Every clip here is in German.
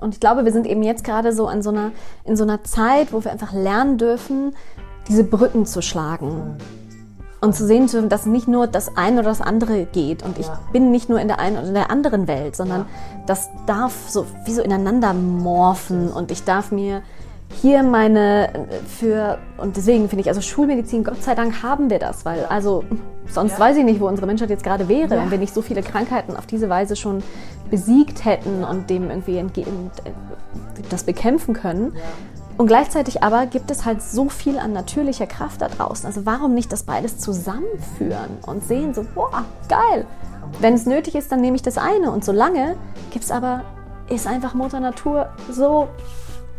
Und ich glaube, wir sind eben jetzt gerade so in so einer, in so einer Zeit, wo wir einfach lernen dürfen, diese Brücken zu schlagen. Und zu sehen dürfen, dass nicht nur das eine oder das andere geht. Und ich ja. bin nicht nur in der einen oder in der anderen Welt, sondern ja. das darf so wie so ineinander morphen. Und ich darf mir hier meine für und deswegen finde ich also Schulmedizin Gott sei Dank haben wir das, weil also sonst ja. weiß ich nicht, wo unsere Menschheit jetzt gerade wäre, ja. wenn wir nicht so viele Krankheiten auf diese Weise schon besiegt hätten und dem irgendwie entgegen das bekämpfen können. Ja. Und gleichzeitig aber gibt es halt so viel an natürlicher Kraft da draußen. Also warum nicht das beides zusammenführen und sehen so, boah, geil. Wenn es nötig ist, dann nehme ich das eine. Und solange gibt es aber, ist einfach Mutter Natur so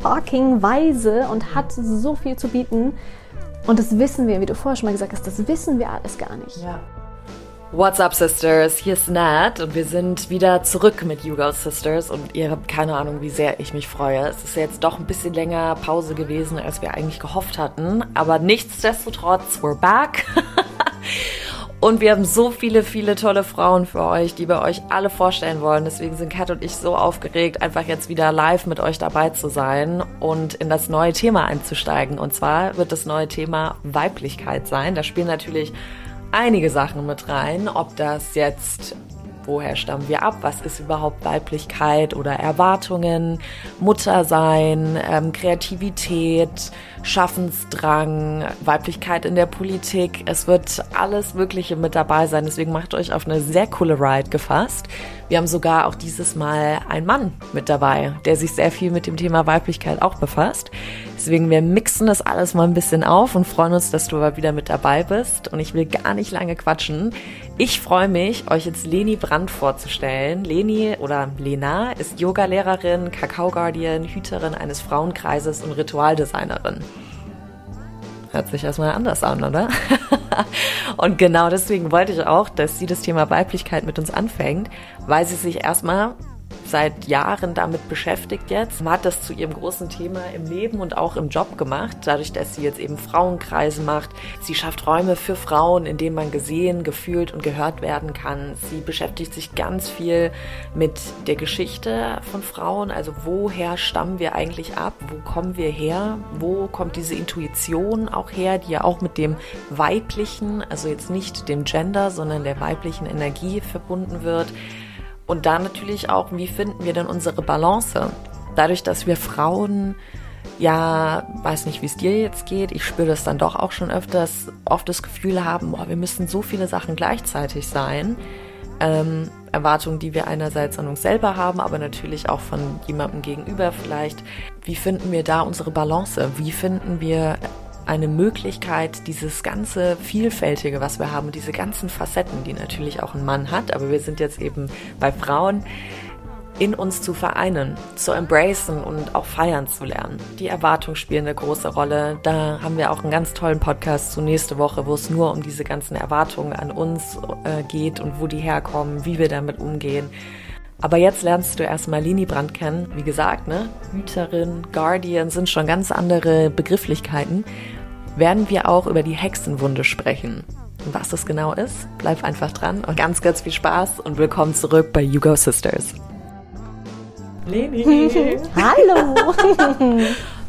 fucking weise und hat so viel zu bieten. Und das wissen wir, wie du vorher schon mal gesagt hast, das wissen wir alles gar nicht. Ja. What's up, Sisters? Hier ist Nat und wir sind wieder zurück mit You Sisters und ihr habt keine Ahnung, wie sehr ich mich freue. Es ist jetzt doch ein bisschen länger Pause gewesen, als wir eigentlich gehofft hatten, aber nichtsdestotrotz, we're back. Und wir haben so viele, viele tolle Frauen für euch, die wir euch alle vorstellen wollen. Deswegen sind Kat und ich so aufgeregt, einfach jetzt wieder live mit euch dabei zu sein und in das neue Thema einzusteigen. Und zwar wird das neue Thema Weiblichkeit sein. Da spielen natürlich einige Sachen mit rein, ob das jetzt woher stammen wir ab, was ist überhaupt Weiblichkeit oder Erwartungen, Muttersein, ähm, Kreativität, Schaffensdrang, Weiblichkeit in der Politik. Es wird alles Mögliche mit dabei sein. Deswegen macht euch auf eine sehr coole Ride gefasst. Wir haben sogar auch dieses Mal einen Mann mit dabei, der sich sehr viel mit dem Thema Weiblichkeit auch befasst. Deswegen, wir mixen das alles mal ein bisschen auf und freuen uns, dass du mal wieder mit dabei bist. Und ich will gar nicht lange quatschen. Ich freue mich, euch jetzt Leni Brandt vorzustellen. Leni oder Lena ist Yogalehrerin, Kakao-Guardian, Hüterin eines Frauenkreises und Ritualdesignerin. Hört sich erstmal anders an, oder? und genau deswegen wollte ich auch, dass sie das Thema Weiblichkeit mit uns anfängt, weil sie sich erstmal seit Jahren damit beschäftigt jetzt. Man hat das zu ihrem großen Thema im Leben und auch im Job gemacht, dadurch, dass sie jetzt eben Frauenkreise macht. Sie schafft Räume für Frauen, in denen man gesehen, gefühlt und gehört werden kann. Sie beschäftigt sich ganz viel mit der Geschichte von Frauen, also woher stammen wir eigentlich ab, wo kommen wir her, wo kommt diese Intuition auch her, die ja auch mit dem weiblichen, also jetzt nicht dem Gender, sondern der weiblichen Energie verbunden wird. Und da natürlich auch, wie finden wir denn unsere Balance? Dadurch, dass wir Frauen ja, weiß nicht, wie es dir jetzt geht, ich spüre das dann doch auch schon öfters, oft das Gefühl haben, boah, wir müssen so viele Sachen gleichzeitig sein. Ähm, Erwartungen, die wir einerseits an uns selber haben, aber natürlich auch von jemandem gegenüber vielleicht. Wie finden wir da unsere Balance? Wie finden wir eine Möglichkeit, dieses ganze Vielfältige, was wir haben, diese ganzen Facetten, die natürlich auch ein Mann hat, aber wir sind jetzt eben bei Frauen, in uns zu vereinen, zu embracen und auch feiern zu lernen. Die Erwartungen spielen eine große Rolle. Da haben wir auch einen ganz tollen Podcast zu nächste Woche, wo es nur um diese ganzen Erwartungen an uns äh, geht und wo die herkommen, wie wir damit umgehen. Aber jetzt lernst du erstmal Lini Brandt kennen. Wie gesagt, ne? Hüterin, Guardian sind schon ganz andere Begrifflichkeiten. Werden wir auch über die Hexenwunde sprechen. Und was das genau ist, bleib einfach dran und ganz, ganz viel Spaß und willkommen zurück bei You Go Sisters. Leni! Hallo!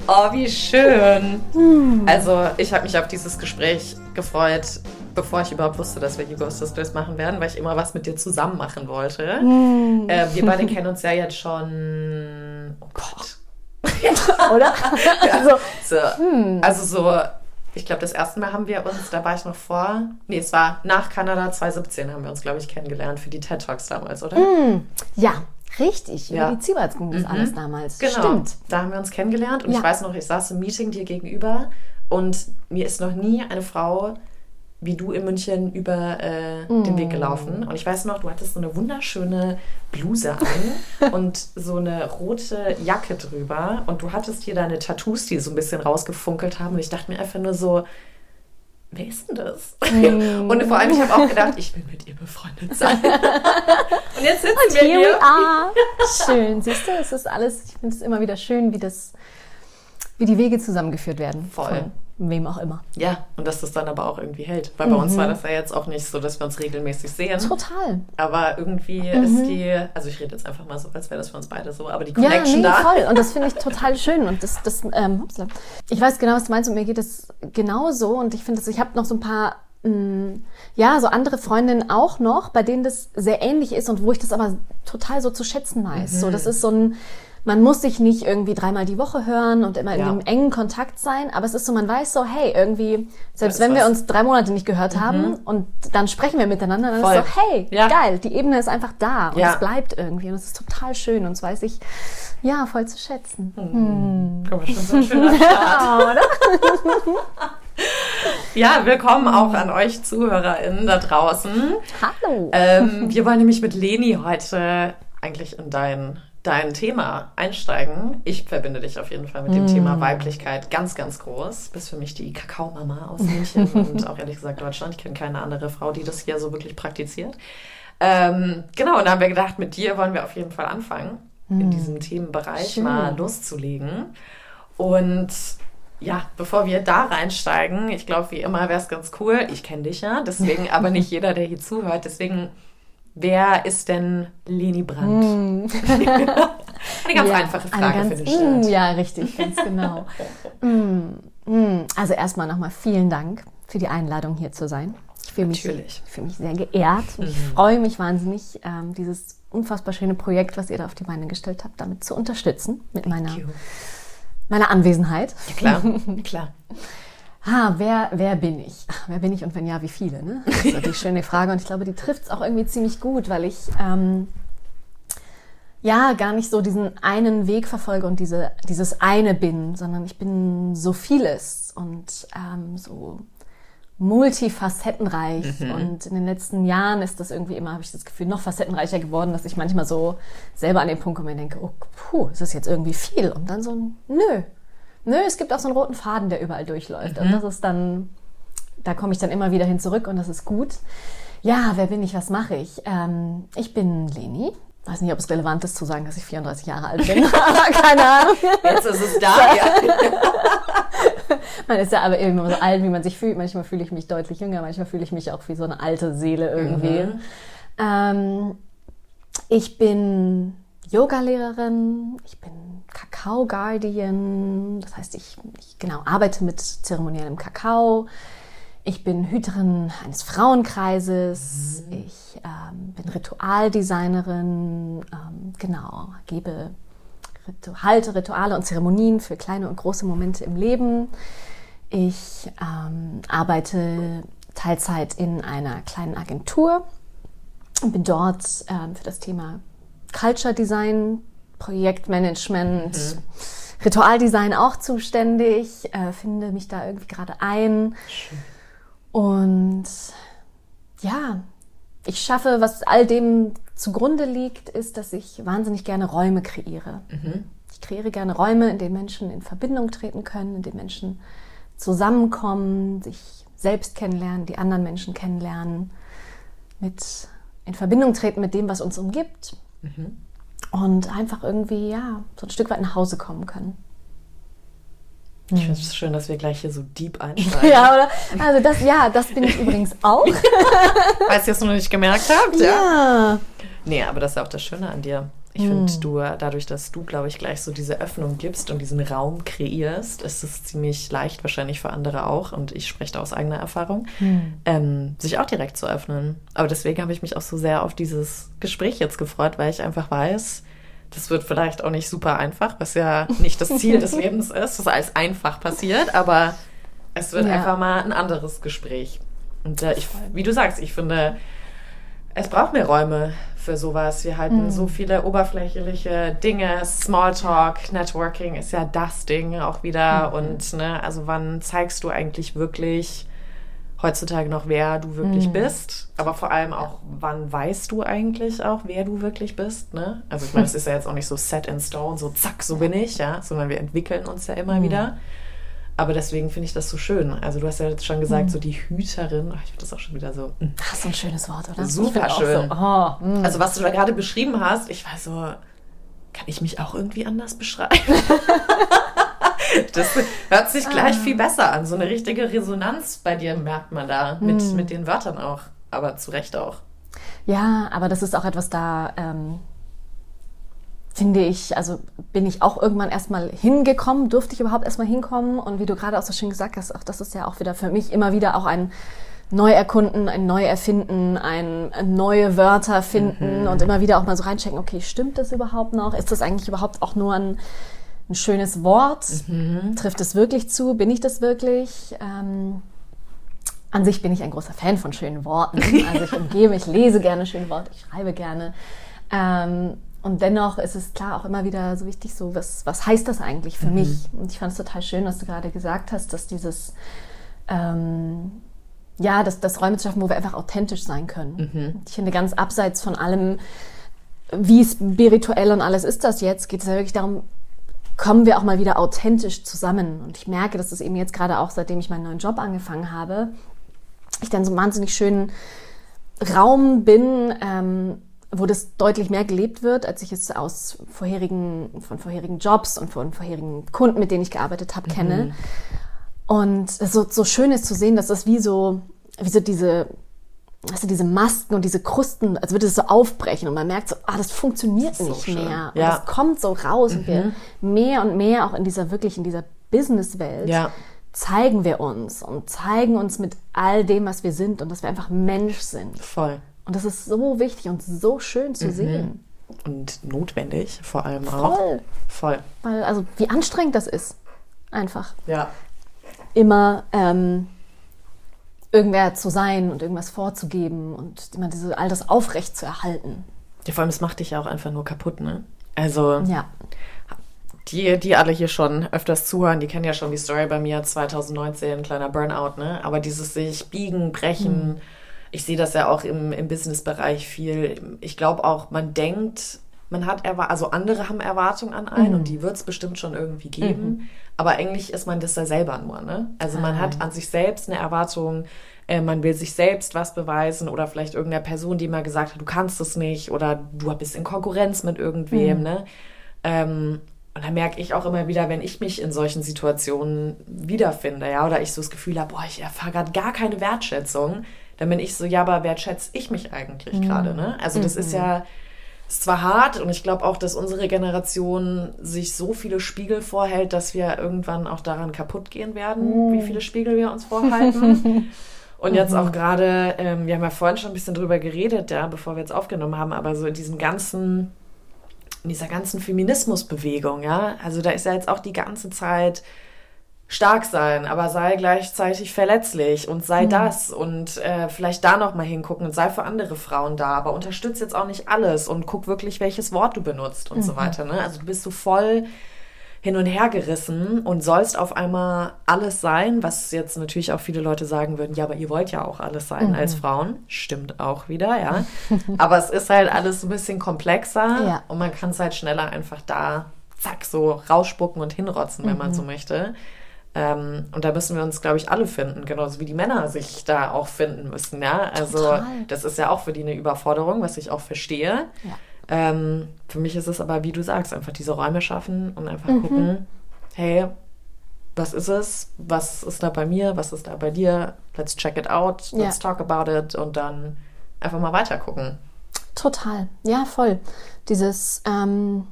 oh, wie schön! Hm. Also, ich habe mich auf dieses Gespräch gefreut, bevor ich überhaupt wusste, dass wir You Go Sisters machen werden, weil ich immer was mit dir zusammen machen wollte. Mm. Äh, wir beide kennen uns ja jetzt schon. Oh Gott. Oder? also, so, hm. also so, ich glaube, das erste Mal haben wir uns, da war ich noch vor, nee, es war nach Kanada 2017 haben wir uns, glaube ich, kennengelernt für die TED Talks damals, oder? Mm. Ja, Richtig, über ja. die Ziebertsgruppe mhm. alles damals. Genau. Stimmt. Da haben wir uns kennengelernt und ja. ich weiß noch, ich saß im Meeting dir gegenüber und mir ist noch nie eine Frau wie du in München über äh, mm. den Weg gelaufen. Und ich weiß noch, du hattest so eine wunderschöne Bluse an und so eine rote Jacke drüber. Und du hattest hier deine Tattoos, die so ein bisschen rausgefunkelt haben. Und ich dachte mir einfach nur so, wer ist denn das? Mm. Und vor allem, ich habe auch gedacht, ich will mit ihr befreundet sein. und jetzt sitzen und wir hier. We are. Schön, siehst du, es ist alles, ich finde es immer wieder schön, wie das, wie die Wege zusammengeführt werden. Voll. Voll. Wem auch immer. Ja, und dass das dann aber auch irgendwie hält. Weil bei uns war das ja jetzt auch nicht so, dass wir uns regelmäßig sehen. Total. Aber irgendwie ist die, also ich rede jetzt einfach mal so, als wäre das für uns beide so, aber die Connection ja, nee, da. voll. Und das finde ich total schön. Und das, das ähm, ich weiß genau, was du meinst und mir geht es genauso. Und ich finde, ich habe noch so ein paar, mh, ja, so andere Freundinnen auch noch, bei denen das sehr ähnlich ist und wo ich das aber total so zu schätzen weiß. So, das ist so ein, man muss sich nicht irgendwie dreimal die Woche hören und immer in Ja. einem engen Kontakt sein, aber es ist so, man weiß so, hey, irgendwie, selbst wenn wir was. uns drei Monate nicht gehört haben und dann sprechen wir miteinander, dann Voll. ist so, hey, Ja. geil, die Ebene ist einfach da und Ja. es bleibt irgendwie und es ist total schön und das weiß ich, ja, voll zu schätzen. Guck mal, schon so ein schöner Start. Ja, willkommen auch an euch ZuhörerInnen da draußen. Hallo. Ähm, wir wollen nämlich mit Leni heute eigentlich in dein, dein Thema einsteigen. Ich verbinde dich auf jeden Fall mit dem Thema Weiblichkeit ganz, ganz groß. Bist für mich die Kakaomama aus München und auch ehrlich gesagt Deutschland. Ich kenne keine andere Frau, die das hier so wirklich praktiziert. Ähm, genau, und da haben wir gedacht, mit dir wollen wir auf jeden Fall anfangen, in diesem Themenbereich Schön. mal loszulegen. Und ja, bevor wir da reinsteigen, ich glaube, wie immer wäre es ganz cool. Ich kenne dich ja, deswegen aber nicht jeder, der hier zuhört. Deswegen, wer ist denn Leni Brandt? eine ganz Ja, einfache eine Frage ganz, für den. Mm, Ja, richtig, ganz genau. mm, mm. Also erstmal nochmal vielen Dank für die Einladung hier zu sein. Ich fühle mich, fühle mich sehr geehrt und ich freue mich wahnsinnig, ähm, dieses unfassbar schöne Projekt, was ihr da auf die Beine gestellt habt, damit zu unterstützen mit meiner, you. meiner Anwesenheit. Klar, klar. Ah, wer, wer bin ich? Wer bin ich und wenn ja, wie viele? Ne? Das ist die schöne Frage und ich glaube, die trifft es auch irgendwie ziemlich gut, weil ich ähm, ja gar nicht so diesen einen Weg verfolge und diese, dieses eine bin, sondern ich bin so vieles und ähm, so multifacettenreich. Und in den letzten Jahren ist das irgendwie immer, habe ich das Gefühl, noch facettenreicher geworden, dass ich manchmal so selber an den Punkt komme und denke, oh, puh, ist das jetzt irgendwie viel? Und dann so, ein nö. Nö, es gibt auch so einen roten Faden, der überall durchläuft. Und das ist dann, da komme ich dann immer wieder hin zurück und das ist gut. Ja, wer bin ich, was mache ich? Ähm, ich bin Leni. Weiß nicht, ob es relevant ist zu sagen, dass ich 34 Jahre alt bin. Keine Ahnung. Jetzt ist es da. Ja. Man ist ja aber immer so alt, wie man sich fühlt. Manchmal fühle ich mich deutlich jünger, manchmal fühle ich mich auch wie so eine alte Seele irgendwie. Ähm, ich bin Yoga-Lehrerin, ich bin Kakao-Guardian, das heißt, ich, ich genau arbeite mit zeremoniellem Kakao. Ich bin Hüterin eines Frauenkreises. Ich ähm, bin Ritualdesignerin. Ähm, genau, gebe Ritu halte Rituale und Zeremonien für kleine und große Momente im Leben. Ich ähm, arbeite Teilzeit in einer kleinen Agentur und bin dort ähm, für das Thema Culture Design, Projektmanagement, Ritualdesign auch zuständig, äh, finde mich da irgendwie gerade ein. Und ja, ich schaffe, was all dem zugrunde liegt, ist, dass ich wahnsinnig gerne Räume kreiere. Ich kreiere gerne Räume, in denen Menschen in Verbindung treten können, in denen Menschen zusammenkommen, sich selbst kennenlernen, die anderen Menschen kennenlernen, mit in Verbindung treten mit dem, was uns umgibt und einfach irgendwie ja so ein Stück weit nach Hause kommen können. Ich finde es schön, dass wir gleich hier so deep einsteigen. Ja, oder? Also das, ja, das bin ich übrigens auch. Falls ihr es noch nicht gemerkt habt. Ja. Ja. Nee, aber das ist ja auch das Schöne an dir. Ich finde, du, dadurch, dass du, glaube ich, gleich so diese Öffnung gibst und diesen Raum kreierst, ist es ziemlich leicht, wahrscheinlich für andere auch, und ich spreche da aus eigener Erfahrung, ähm, sich auch direkt zu öffnen. Aber deswegen habe ich mich auch so sehr auf dieses Gespräch jetzt gefreut, weil ich einfach weiß, das wird vielleicht auch nicht super einfach, was ja nicht das Ziel des Lebens ist, dass alles einfach passiert, aber es wird Ja. einfach mal ein anderes Gespräch. Und äh, ich, wie du sagst, ich finde, es braucht mehr Räume für sowas. Wir halten so viele oberflächliche Dinge. Smalltalk, Networking ist ja das Ding auch wieder. Und ne, also wann zeigst du eigentlich wirklich heutzutage noch, wer du wirklich bist? Aber vor allem auch, wann weißt du eigentlich auch, wer du wirklich bist? Ne? Also ich meine, es ist ja jetzt auch nicht so set in stone, so zack, so bin ich, ja, sondern wir entwickeln uns ja immer wieder. Aber deswegen finde ich das so schön. Also du hast ja jetzt schon gesagt, so die Hüterin, ach, ich finde das auch schon wieder so. mm. Das ist so ein schönes Wort, oder? Super schön. So, oh, mm. Also was du da gerade beschrieben hast, ich war so, kann ich mich auch irgendwie anders beschreiben? das hört sich gleich viel besser an. So eine richtige Resonanz bei dir merkt man da mit, hm. mit den Wörtern auch, aber zu Recht auch. Ja, aber das ist auch etwas da, ähm, finde ich, also bin ich auch irgendwann erstmal hingekommen, durfte ich überhaupt erstmal hinkommen und wie du gerade auch so schön gesagt hast, auch das ist ja auch wieder für mich immer wieder auch ein Neuerkunden, ein Neuerfinden, ein neue Wörter finden mhm. und immer wieder auch mal so reinchecken, okay, stimmt das überhaupt noch? Ist das eigentlich überhaupt auch nur ein, ein schönes Wort? Mhm. Trifft es wirklich zu? Bin ich das wirklich? Ähm, an sich bin ich ein großer Fan von schönen Worten. Also ich umgebe mich, lese gerne schöne Worte, ich schreibe gerne. Ähm, und dennoch ist es klar auch immer wieder so wichtig, so was, was heißt das eigentlich für mhm. mich? Und ich fand es total schön, was du gerade gesagt hast, dass dieses ähm, ja, das, das Räume zu schaffen, wo wir einfach authentisch sein können. Mhm. Ich finde, ganz abseits von allem, wie spirituell und alles ist das jetzt, geht es ja wirklich darum, kommen wir auch mal wieder authentisch zusammen. Und ich merke, dass das eben jetzt gerade auch, seitdem ich meinen neuen Job angefangen habe, ich dann so einen wahnsinnig schönen Raum bin, ähm, wo das deutlich mehr gelebt wird, als ich es aus vorherigen, von vorherigen Jobs und von vorherigen Kunden, mit denen ich gearbeitet habe, kenne. Mhm. Und es so, so schön ist zu sehen, dass das wie so, wie so diese, also diese Masken und diese Krusten, als würde es so aufbrechen und man merkt so, ah, das funktioniert das nicht so mehr. Ja. Und es kommt so raus mhm. und wir mhm. mehr und mehr auch in dieser, wirklich in dieser Businesswelt ja. zeigen wir uns und zeigen uns mit all dem, was wir sind und dass wir einfach Mensch sind. Voll. Und das ist so wichtig und so schön zu mhm. sehen. Und notwendig vor allem auch. Voll. Voll. Weil, also wie anstrengend das ist. Einfach. Ja immer ähm, irgendwer zu sein und irgendwas vorzugeben und immer diese, all das aufrecht zu erhalten. Ja, vor allem, es macht dich ja auch einfach nur kaputt, ne? Also, ja. die, die alle hier schon öfters zuhören, die kennen ja schon die Story bei mir 2019, kleiner Burnout, ne? Aber dieses sich biegen, brechen, mhm. Ich sehe das ja auch im, im Business-Bereich viel. Ich glaube auch, man denkt, man hat Erwartungen, also andere haben Erwartungen an einen mhm. und die wird es bestimmt schon irgendwie geben. Mhm. Aber eigentlich ist man das ja selber nur, ne? Also man hat ah. an sich selbst eine Erwartung, äh, man will sich selbst was beweisen oder vielleicht irgendeiner Person, die mal gesagt hat, du kannst es nicht oder du bist in Konkurrenz mit irgendwem, mhm. ne? Ähm, und da merke ich auch immer wieder, wenn ich mich in solchen Situationen wiederfinde, ja, oder ich so das Gefühl habe, boah, ich erfahre gerade gar keine Wertschätzung, dann bin ich so, ja, aber wertschätze ich mich eigentlich mhm. gerade, ne? Also das mhm. ist ja ist zwar hart und ich glaube auch, dass unsere Generation sich so viele Spiegel vorhält, dass wir irgendwann auch daran kaputt gehen werden, mm. wie viele Spiegel wir uns vorhalten. und jetzt auch mhm. gerade, ähm, wir haben ja vorhin schon ein bisschen drüber geredet, ja, bevor wir jetzt aufgenommen haben, aber so in diesem ganzen, in dieser ganzen Feminismusbewegung, ja, also da ist ja jetzt auch die ganze Zeit stark sein, aber sei gleichzeitig verletzlich und sei mhm. das und äh, vielleicht da noch mal hingucken und sei für andere Frauen da, aber unterstütz jetzt auch nicht alles und guck wirklich, welches Wort du benutzt und mhm. so weiter. Ne? Also du bist so voll hin und her gerissen und sollst auf einmal alles sein, was jetzt natürlich auch viele Leute sagen würden, ja, aber ihr wollt ja auch alles sein mhm. als Frauen. Stimmt auch wieder, ja. aber es ist halt alles ein bisschen komplexer ja. und man kann es halt schneller einfach da, zack, so rausspucken und hinrotzen, wenn man mhm. so möchte. Ähm, und da müssen wir uns, glaube ich, alle finden, genauso wie die Männer sich da auch finden müssen. Ja? Also Total. das ist ja auch für die eine Überforderung, was ich auch verstehe. Ja. Ähm, für mich ist es aber, wie du sagst, einfach diese Räume schaffen und einfach mhm. gucken, hey, was ist es? Was ist da bei mir? Was ist da bei dir? Let's check it out, let's ja. talk about it und dann einfach mal weiter gucken. Total, ja, voll. Dieses ähm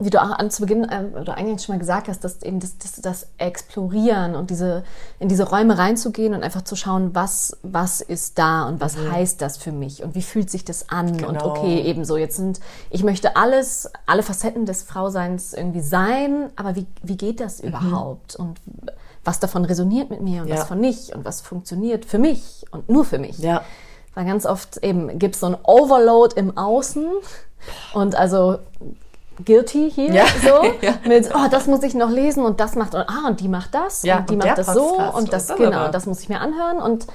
wie du auch zu Beginn äh, oder eigentlich schon mal gesagt hast, dass eben das, das, das, Explorieren und diese, in diese Räume reinzugehen und einfach zu schauen, was, was ist da und was mhm. heißt das für mich und wie fühlt sich das an genau. und okay, ebenso, jetzt sind, ich möchte alles, alle Facetten des Frauseins irgendwie sein, aber wie, wie geht das mhm. überhaupt und was davon resoniert mit mir und ja. was von nicht und was funktioniert für mich und nur für mich. Ja. Weil ganz oft eben gibt es so ein Overload im Außen und also guilty hier ja. so ja. mit oh das muss ich noch lesen und das macht und ah und die macht das ja, und die und macht das so und das, genau und das muss ich mir anhören und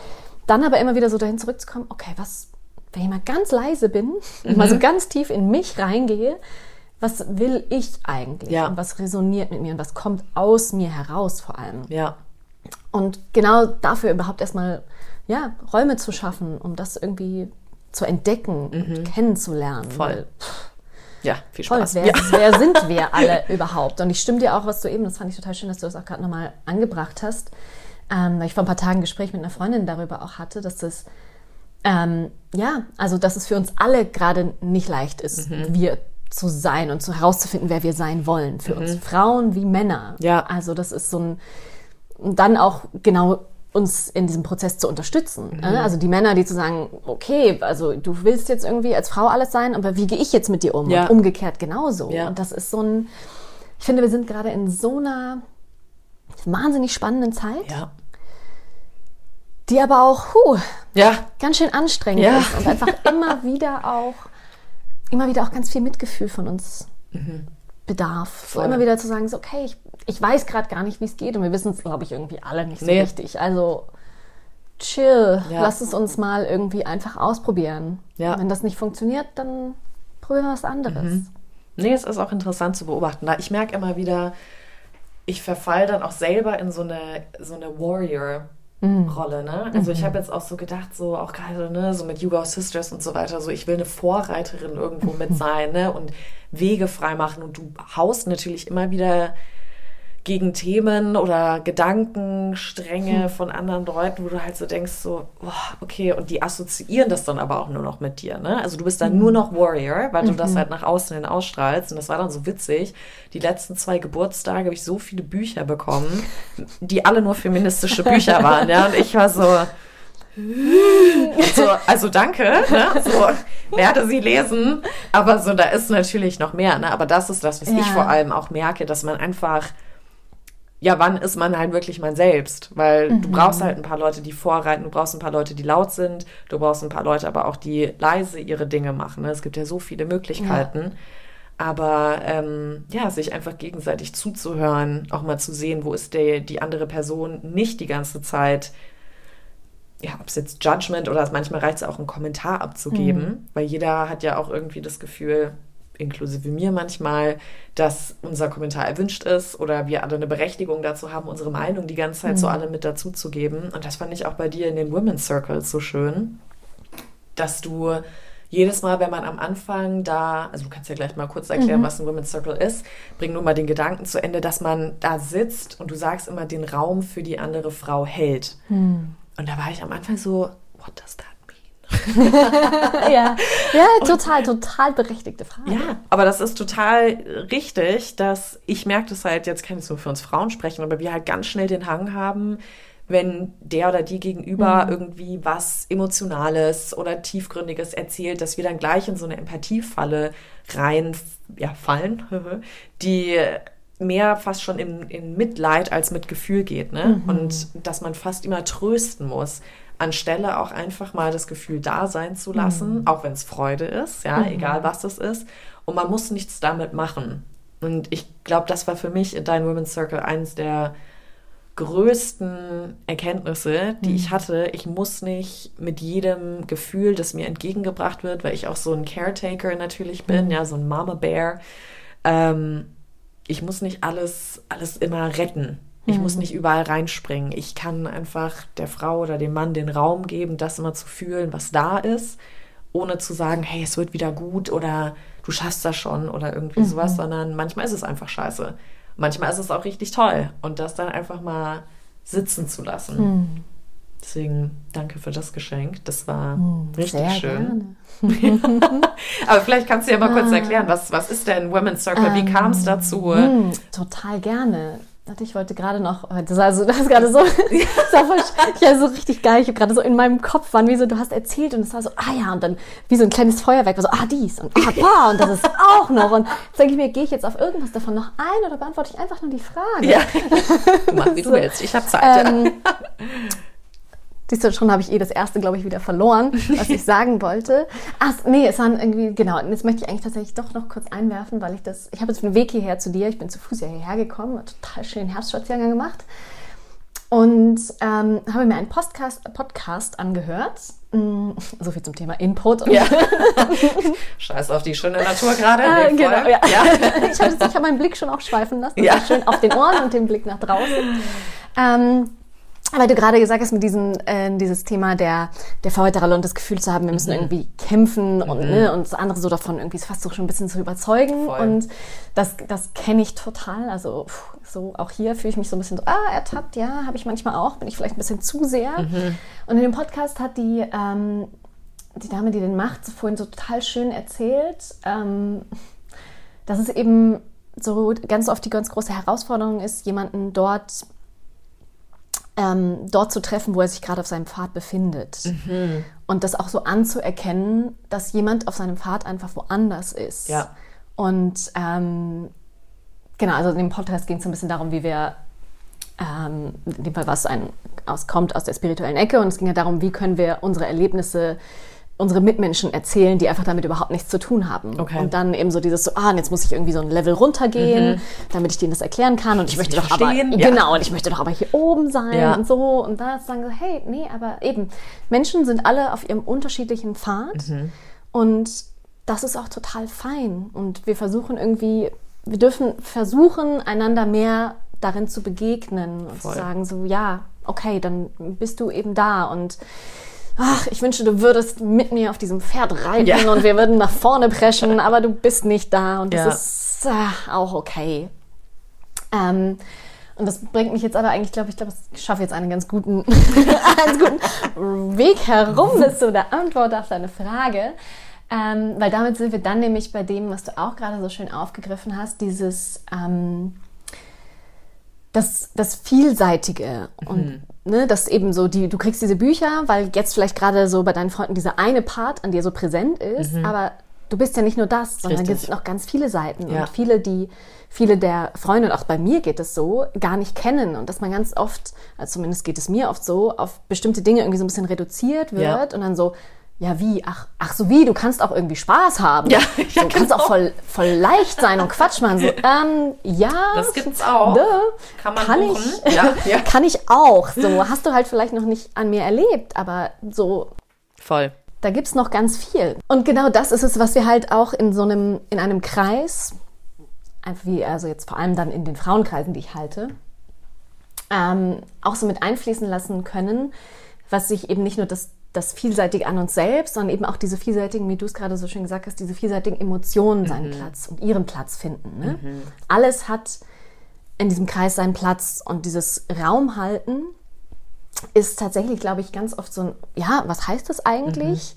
dann aber immer wieder so dahin zurückzukommen okay was wenn ich mal ganz leise bin mhm. mal so ganz tief in mich reingehe was will ich eigentlich ja. und was resoniert mit mir und was kommt aus mir heraus vor allem ja und genau dafür überhaupt erstmal ja Räume zu schaffen um das irgendwie zu entdecken mhm. und kennenzulernen voll Weil, Ja, viel Voll, Spaß. wer, Ja. wer sind wir alle überhaupt? Und ich stimme dir auch, was du eben, das fand ich total schön, dass du das auch gerade nochmal angebracht hast, ähm, weil ich vor ein paar Tagen ein Gespräch mit einer Freundin darüber auch hatte, dass das, ähm, ja, also dass es für uns alle gerade nicht leicht ist, Mhm. wir zu sein und zu herauszufinden, wer wir sein wollen. Für uns Frauen wie Männer. Mhm. Ja. Also das ist so ein, und dann auch genau uns in diesem Prozess zu unterstützen. Mhm. ne? Also die Männer, die zu sagen, okay, also du willst jetzt irgendwie als Frau alles sein, aber wie gehe ich jetzt mit dir um? Ja. Und umgekehrt genauso. Ja. Und das ist so ein, ich finde, wir sind gerade in so einer wahnsinnig spannenden Zeit, Ja. die aber auch huh, Ja. ganz schön anstrengend Ja. ist und einfach immer wieder auch, immer wieder auch ganz viel Mitgefühl von uns bedarf. So. Voll. immer wieder zu sagen, so, okay, ich, ich weiß gerade gar nicht, wie es geht und wir wissen es, glaube ich, irgendwie alle nicht so Nee. richtig. Also chill, Ja. lass es uns mal irgendwie einfach ausprobieren. Ja. Wenn das nicht funktioniert, dann probieren wir was anderes. Mhm. Nee, es ist auch interessant zu beobachten. Da Ich merke immer wieder, ich verfall dann auch selber in so eine, so eine Warrior-Rolle. Ne? Also ich habe jetzt auch so gedacht, so auch gerade ne, so mit Yuga Sisters und so weiter, so ich will eine Vorreiterin irgendwo mit sein ne? und Wege frei machen. Und du haust natürlich immer wieder gegen Themen oder Gedankenstränge von anderen Leuten, wo du halt so denkst, so, boah, okay, und die assoziieren das dann aber auch nur noch mit dir, ne? Also du bist dann nur noch Warrior, weil du das halt nach außen hin ausstrahlst. Und das war dann so witzig. Die letzten zwei Geburtstage habe ich so viele Bücher bekommen, die alle nur feministische Bücher waren, ja. Und ich war so, so, also danke, ne? so werde sie lesen, aber so da ist natürlich noch mehr, ne? Aber das ist das, was Ja. ich vor allem auch merke, dass man einfach ja, wann ist man halt wirklich man selbst? Weil du brauchst halt ein paar Leute, die vorreiten, du brauchst ein paar Leute, die laut sind, du brauchst ein paar Leute, aber auch die leise ihre Dinge machen. Ne? Es gibt ja so viele Möglichkeiten. Aber ähm, ja, sich einfach gegenseitig zuzuhören, auch mal zu sehen, wo ist der, die andere Person nicht die ganze Zeit ja, ob es jetzt Judgment oder manchmal reicht es auch, einen Kommentar abzugeben, weil jeder hat ja auch irgendwie das Gefühl, inklusive mir manchmal, dass unser Kommentar erwünscht ist oder wir alle eine Berechtigung dazu haben, unsere Meinung die ganze Zeit so alle mit dazu zu geben. Und das fand ich auch bei dir in den Women's Circles so schön, dass du jedes Mal, wenn man am Anfang da, also du kannst ja gleich mal kurz erklären, was ein Women's Circle ist, bring nur mal den Gedanken zu Ende, dass man da sitzt und du sagst immer, den Raum für die andere Frau hält. Und da war ich am Anfang so, what does that? ja. ja, total, total berechtigte Frage. Ja, aber das ist total richtig, dass ich merke das halt, jetzt kann ich nur für uns Frauen sprechen, aber wir halt ganz schnell den Hang haben, wenn der oder die gegenüber irgendwie was Emotionales oder Tiefgründiges erzählt, dass wir dann gleich in so eine Empathiefalle rein ja, fallen, die mehr fast schon in, in Mitleid als mit Gefühl geht. Ne? Und dass man fast immer trösten muss, anstelle auch einfach mal das Gefühl da sein zu lassen, auch wenn es Freude ist, ja, egal was es ist. Und man muss nichts damit machen. Und ich glaube, das war für mich in Dein Women's Circle eines der größten Erkenntnisse, die ich hatte. Ich muss nicht mit jedem Gefühl, das mir entgegengebracht wird, weil ich auch so ein Caretaker natürlich bin, ja, so ein Mama Bear. Ähm, ich muss nicht alles, alles immer retten. Ich muss nicht überall reinspringen. Ich kann einfach der Frau oder dem Mann den Raum geben, das immer zu fühlen, was da ist, ohne zu sagen, hey, es wird wieder gut oder du schaffst das schon oder irgendwie sowas, sondern manchmal ist es einfach scheiße. Manchmal ist es auch richtig toll und das dann einfach mal sitzen zu lassen. Deswegen danke für das Geschenk. Das war richtig Sehr schön. Aber vielleicht kannst du ja mal kurz erklären, was, was ist denn Women's Circle? Wie kam es dazu? Hm, total gerne. Warte, Ich wollte gerade noch, das war so, das ist gerade so, das war voll, ich war so richtig geil. Ich habe gerade so in meinem Kopf waren wie so, du hast erzählt und es war so, ah ja, und dann wie so ein kleines Feuerwerk, war so, ah dies und ah da und das ist auch noch. Und jetzt denke ich mir, gehe ich jetzt auf irgendwas davon noch ein oder beantworte ich einfach nur die Frage? Ja, mach wie du willst. Ich habe Zeit. Ähm, Siehst du, schon habe ich eh das erste, glaube ich, wieder verloren, was ich sagen wollte. Ach, nee, es waren irgendwie, genau, und jetzt möchte ich eigentlich tatsächlich doch noch kurz einwerfen, weil ich das, ich habe jetzt einen Weg hierher zu dir, ich bin zu Fuß ja hierher gekommen, total schönen Herbstspaziergang gemacht und ähm, habe mir einen Podcast, Podcast angehört. Mm, So viel zum Thema Input. Ja. Scheiß auf die schöne Natur gerade. Ah, genau, voll. ja. ich habe hab meinen Blick schon auch schweifen lassen. Ja. Ja. Schön auf den Ohren und den Blick nach draußen. Ähm, weil du gerade gesagt hast, mit diesem, äh, dieses Thema der, der Vorreiterrolle und das Gefühl zu haben, wir müssen mhm. irgendwie kämpfen und, mhm. ne, und andere so davon irgendwie fast so schon ein bisschen zu überzeugen. Voll. Und das, das kenne ich total. Also so auch hier fühle ich mich so ein bisschen so, ah, ertappt, ja, habe ich manchmal auch, bin ich vielleicht ein bisschen zu sehr. Mhm. Und in dem Podcast hat die, ähm, die Dame, die den macht, vorhin so total schön erzählt, ähm, dass es eben so ganz oft die ganz große Herausforderung ist, jemanden dort ähm, dort zu treffen, wo er sich gerade auf seinem Pfad befindet. Mhm. Und das auch so anzuerkennen, dass jemand auf seinem Pfad einfach woanders ist. Ja. Und ähm, genau, also in dem Podcast ging es ein bisschen darum, wie wir, ähm, in dem Fall was ein, aus, kommt aus der spirituellen Ecke und es ging ja darum, wie können wir unsere Erlebnisse unsere Mitmenschen erzählen, die einfach damit überhaupt nichts zu tun haben. Okay. Und dann eben so dieses so, ah, und jetzt muss ich irgendwie so ein Level runtergehen, mhm. damit ich denen das erklären kann. Und ich möchte doch verstehen. aber, ja. genau, und ich möchte doch aber hier oben sein ja. und so. Und da sagen so, hey, nee, aber eben, Menschen sind alle auf ihrem unterschiedlichen Pfad. Mhm. Und das ist auch total fein. Und wir versuchen irgendwie, wir dürfen versuchen, einander mehr darin zu begegnen und Voll. zu sagen so, ja, okay, dann bist du eben da und ach, ich wünsche, du würdest mit mir auf diesem Pferd reiten ja. und wir würden nach vorne preschen, aber du bist nicht da und das ja. ist äh, auch okay. Ähm, und das bringt mich jetzt aber eigentlich, glaube ich, glaube, ich schaffe jetzt einen ganz guten, einen guten Weg herum bis zu der Antwort auf deine Frage. Ähm, weil damit sind wir dann nämlich bei dem, was du auch gerade so schön aufgegriffen hast, dieses ähm, das, das Vielseitige und mhm ne, dass eben so die, du kriegst diese Bücher, weil jetzt vielleicht gerade so bei deinen Freunden dieser eine Part an dir so präsent ist, mhm. aber du bist ja nicht nur das, sondern es sind noch ganz viele Seiten ja. und viele, die viele der Freunde, und auch bei mir geht es so, gar nicht kennen und dass man ganz oft, also zumindest geht es mir oft so, auf bestimmte Dinge irgendwie so ein bisschen reduziert wird ja. und dann so, ja, wie? Ach, ach so wie, du kannst auch irgendwie Spaß haben. Ja, ja du kannst genau. auch voll, voll leicht sein und Quatsch machen. So, ähm, ja. Das gibt's auch. Kann man kann ich, ja, ja. Kann ich auch. So, hast du halt vielleicht noch nicht an mir erlebt, aber so. Voll. Da gibt's noch ganz viel. Und genau das ist es, was wir halt auch in so einem, in einem Kreis, wie, also jetzt vor allem dann in den Frauenkreisen, die ich halte, ähm, auch so mit einfließen lassen können, was sich eben nicht nur das das Vielseitige an uns selbst, sondern eben auch diese vielseitigen, wie du es gerade so schön gesagt hast, diese vielseitigen Emotionen seinen mhm. Platz und ihren Platz finden. Ne? Mhm. Alles hat in diesem Kreis seinen Platz und dieses Raum halten ist tatsächlich, glaube ich, ganz oft so ein, ja, was heißt das eigentlich?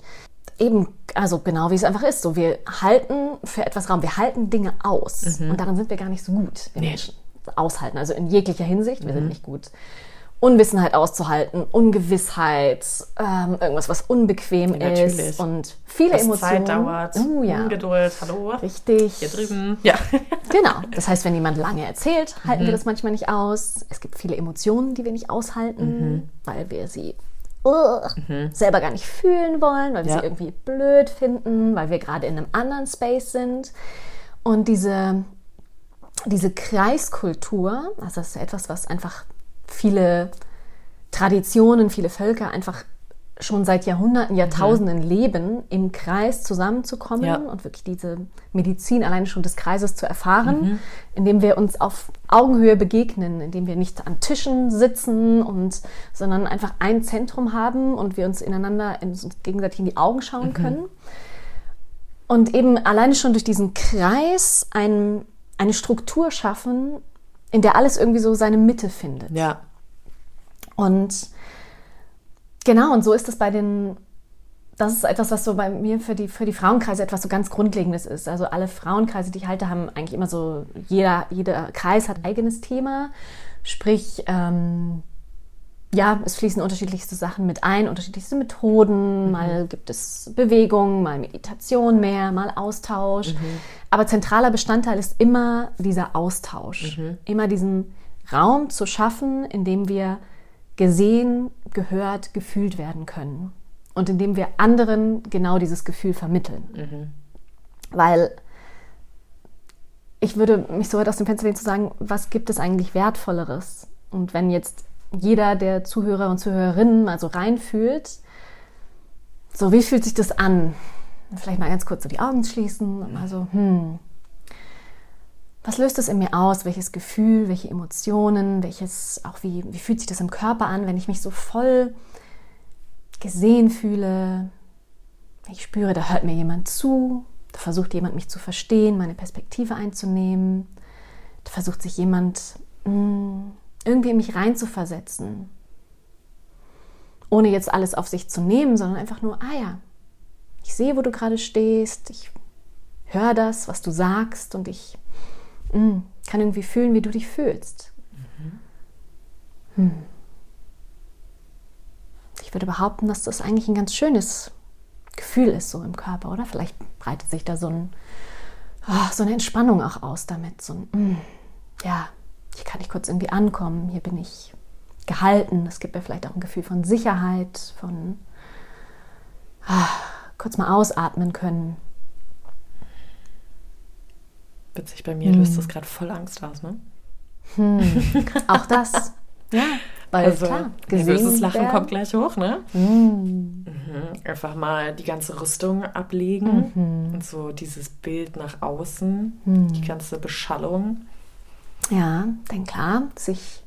Mhm. Eben, also genau wie es einfach ist. So, wir halten für etwas Raum, wir halten Dinge aus. Mhm. Und darin sind wir gar nicht so gut, wir nee. Menschen. Aushalten, also in jeglicher Hinsicht, wir sind mhm. nicht gut. Unwissenheit auszuhalten, Ungewissheit, ähm, irgendwas, was unbequem Natürlich. ist und viele was Emotionen. Zeit dauert, oh, ja. Ungeduld, hallo. Richtig. Hier drüben. Ja. genau. Das heißt, wenn jemand lange erzählt, halten mhm. wir das manchmal nicht aus. Es gibt viele Emotionen, die wir nicht aushalten, mhm. weil wir sie uh, mhm. selber gar nicht fühlen wollen, weil wir ja. sie irgendwie blöd finden, weil wir gerade in einem anderen Space sind. Und diese, diese Kreiskultur, also das ist etwas, was einfach viele Traditionen, viele Völker einfach schon seit Jahrhunderten, Jahrtausenden mhm. leben, im Kreis zusammenzukommen ja. und wirklich diese Medizin allein schon des Kreises zu erfahren, mhm. indem wir uns auf Augenhöhe begegnen, indem wir nicht an Tischen sitzen und sondern einfach ein Zentrum haben und wir uns ineinander in, uns gegenseitig in die Augen schauen mhm. können. Und eben alleine schon durch diesen Kreis ein, eine Struktur schaffen, in der alles irgendwie so seine Mitte findet. Ja. Und genau, und so ist es bei den, das ist etwas, was so bei mir für die, für die Frauenkreise etwas so ganz Grundlegendes ist. Also alle Frauenkreise, die ich halte, haben eigentlich immer so, jeder, jeder Kreis hat eigenes Thema. Sprich, ähm, ja, es fließen unterschiedlichste Sachen mit ein, unterschiedlichste Methoden. Mhm. Mal gibt es Bewegung, mal Meditation mehr, mal Austausch. Mhm. Aber zentraler Bestandteil ist immer dieser Austausch. Mhm. Immer diesen Raum zu schaffen, in dem wir gesehen, gehört, gefühlt werden können. Und in dem wir anderen genau dieses Gefühl vermitteln. Mhm. Weil ich würde mich so weit aus dem Fenster lehnen zu sagen, was gibt es eigentlich Wertvolleres? Und wenn jetzt jeder der Zuhörer und Zuhörerinnen mal so reinfühlt. So, wie fühlt sich das an? Vielleicht mal ganz kurz so die Augen schließen und mal so, hm, was löst es in mir aus? Welches Gefühl, welche Emotionen, welches, auch wie, wie fühlt sich das im Körper an, wenn ich mich so voll gesehen fühle? Ich spüre, da hört mir jemand zu, da versucht jemand mich zu verstehen, meine Perspektive einzunehmen, da versucht sich jemand mh, mm, irgendwie mich reinzuversetzen. Ohne jetzt alles auf sich zu nehmen, sondern einfach nur, ah ja, ich sehe, wo du gerade stehst, ich höre das, was du sagst und ich mh, mm, kann irgendwie fühlen, wie du dich fühlst. Mhm. Hm. Ich würde behaupten, dass das eigentlich ein ganz schönes Gefühl ist so im Körper, oder? Vielleicht breitet sich da so, ein, oh, so eine Entspannung auch aus damit. So ein, mm, ja, hier kann ich kurz irgendwie ankommen, hier bin ich gehalten. Es gibt mir vielleicht auch ein Gefühl von Sicherheit, von ah, kurz mal ausatmen können. Witzig, bei mir hm. löst das gerade voll Angst aus, ne? Hm. Auch das. ja, weil also, klar, gesehen Lachen werden. kommt gleich hoch, ne? Hm. Mhm. Einfach mal die ganze Rüstung ablegen mhm. und so dieses Bild nach außen, mhm. die ganze Beschallung. Ja, denn klar, sich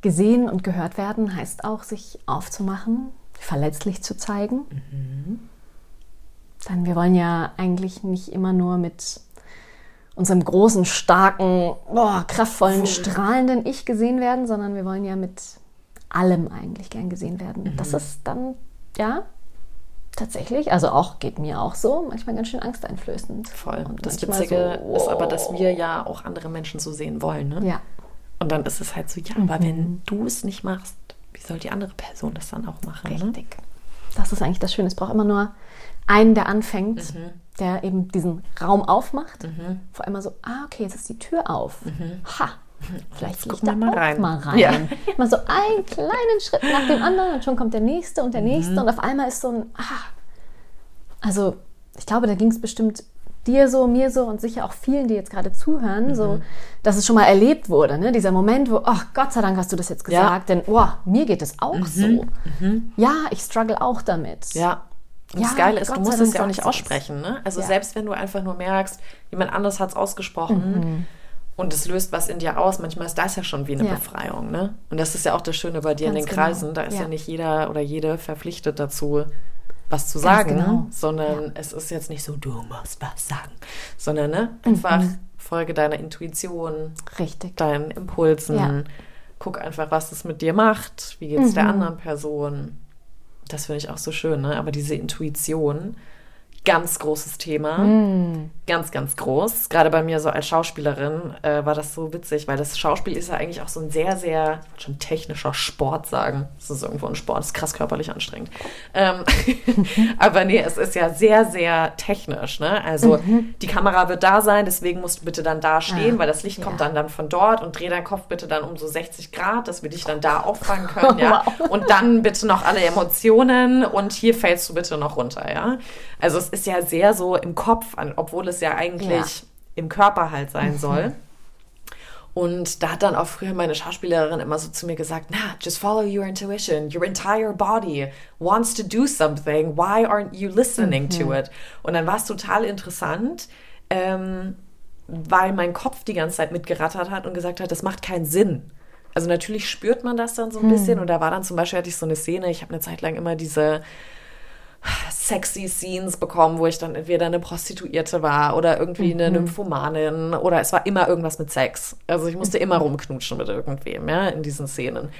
gesehen und gehört werden heißt auch, sich aufzumachen, verletzlich zu zeigen. Mhm. Denn wir wollen ja eigentlich nicht immer nur mit unserem großen, starken, boah, kraftvollen, strahlenden Ich gesehen werden, sondern wir wollen ja mit allem eigentlich gern gesehen werden. Mhm. Das ist dann, ja, tatsächlich, also auch geht mir auch so, manchmal ganz schön angsteinflößend. Voll. Und das Witzige so, wow. ist aber, dass wir ja auch andere Menschen so sehen wollen. Ne? Ja. Und dann ist es halt so, ja, mhm. aber wenn du es nicht machst, wie soll die andere Person das dann auch machen? Ne? Richtig. Ne? Das ist eigentlich das Schöne. Es braucht immer nur einen, der anfängt, mhm. der eben diesen Raum aufmacht. Mhm. Vor allem so, ah, okay, jetzt ist die Tür auf. Mhm. Ha, Vielleicht gucken wir mal rein. mal rein. Ja. Mal so einen kleinen Schritt nach dem anderen und schon kommt der nächste und der nächste mhm. und auf einmal ist so ein, ah. Also ich glaube, da ging es bestimmt dir so, mir so und sicher auch vielen, die jetzt gerade zuhören, mhm. so, dass es schon mal erlebt wurde, ne? Dieser Moment, wo, ach Gott sei Dank hast du das jetzt gesagt, ja. denn, oh, mir geht es auch mhm. so. Mhm. Ja, ich struggle auch damit. Ja. Und ja, das Geile ist, Gott du musst es ja auch nicht aussprechen, ne? Also ja. selbst wenn du einfach nur merkst, jemand anderes hat es ausgesprochen, mhm und es löst was in dir aus. Manchmal ist das ja schon wie eine ja. Befreiung. Ne? Und das ist ja auch das Schöne bei dir Ganz in den genau. Kreisen. Da ist ja. ja. nicht jeder oder jede verpflichtet dazu, was zu Ganz sagen, genau. sondern ja. es ist jetzt nicht so, du musst was sagen, sondern ne, einfach mhm. folge deiner Intuition, Richtig. deinen Impulsen. Guck einfach, was es mit dir macht, wie geht es mhm. der anderen Person. Das finde ich auch so schön, ne? Aber diese Intuition, ganz großes Thema. Mm. Ganz, ganz groß. Gerade bei mir so als Schauspielerin äh, war das so witzig, weil das Schauspiel ist ja eigentlich auch so ein sehr, sehr schon technischer Sport sagen. Das ist irgendwo ein Sport, das ist krass körperlich anstrengend. Ähm, aber nee, es ist ja sehr, sehr technisch. Ne? Also mhm. die Kamera wird da sein, deswegen musst du bitte dann da stehen, ah, weil das Licht ja. kommt dann, dann von dort und dreh deinen Kopf bitte dann um so 60 Grad, dass wir dich dann da auffangen können. ja? Wow. Und dann bitte noch alle Emotionen und hier fällst du bitte noch runter. Ja? Also es ist ja sehr so im Kopf, obwohl es ja eigentlich ja. im Körper halt sein mhm. soll. Und da hat dann auch früher meine Schauspielerin immer so zu mir gesagt, na, just follow your intuition. Your entire body wants to do something. Why aren't you listening mhm. to it? Und dann war es total interessant, ähm, weil mein Kopf die ganze Zeit mitgerattert hat und gesagt hat, das macht keinen Sinn. Also natürlich spürt man das dann so ein mhm. bisschen. Und da war dann zum Beispiel, hatte ich so eine Szene, ich habe eine Zeit lang immer diese sexy Scenes bekommen, wo ich dann entweder eine Prostituierte war oder irgendwie eine mhm. Nymphomanin oder es war immer irgendwas mit Sex. Also ich musste immer rumknutschen mit irgendwem, ja, in diesen Szenen.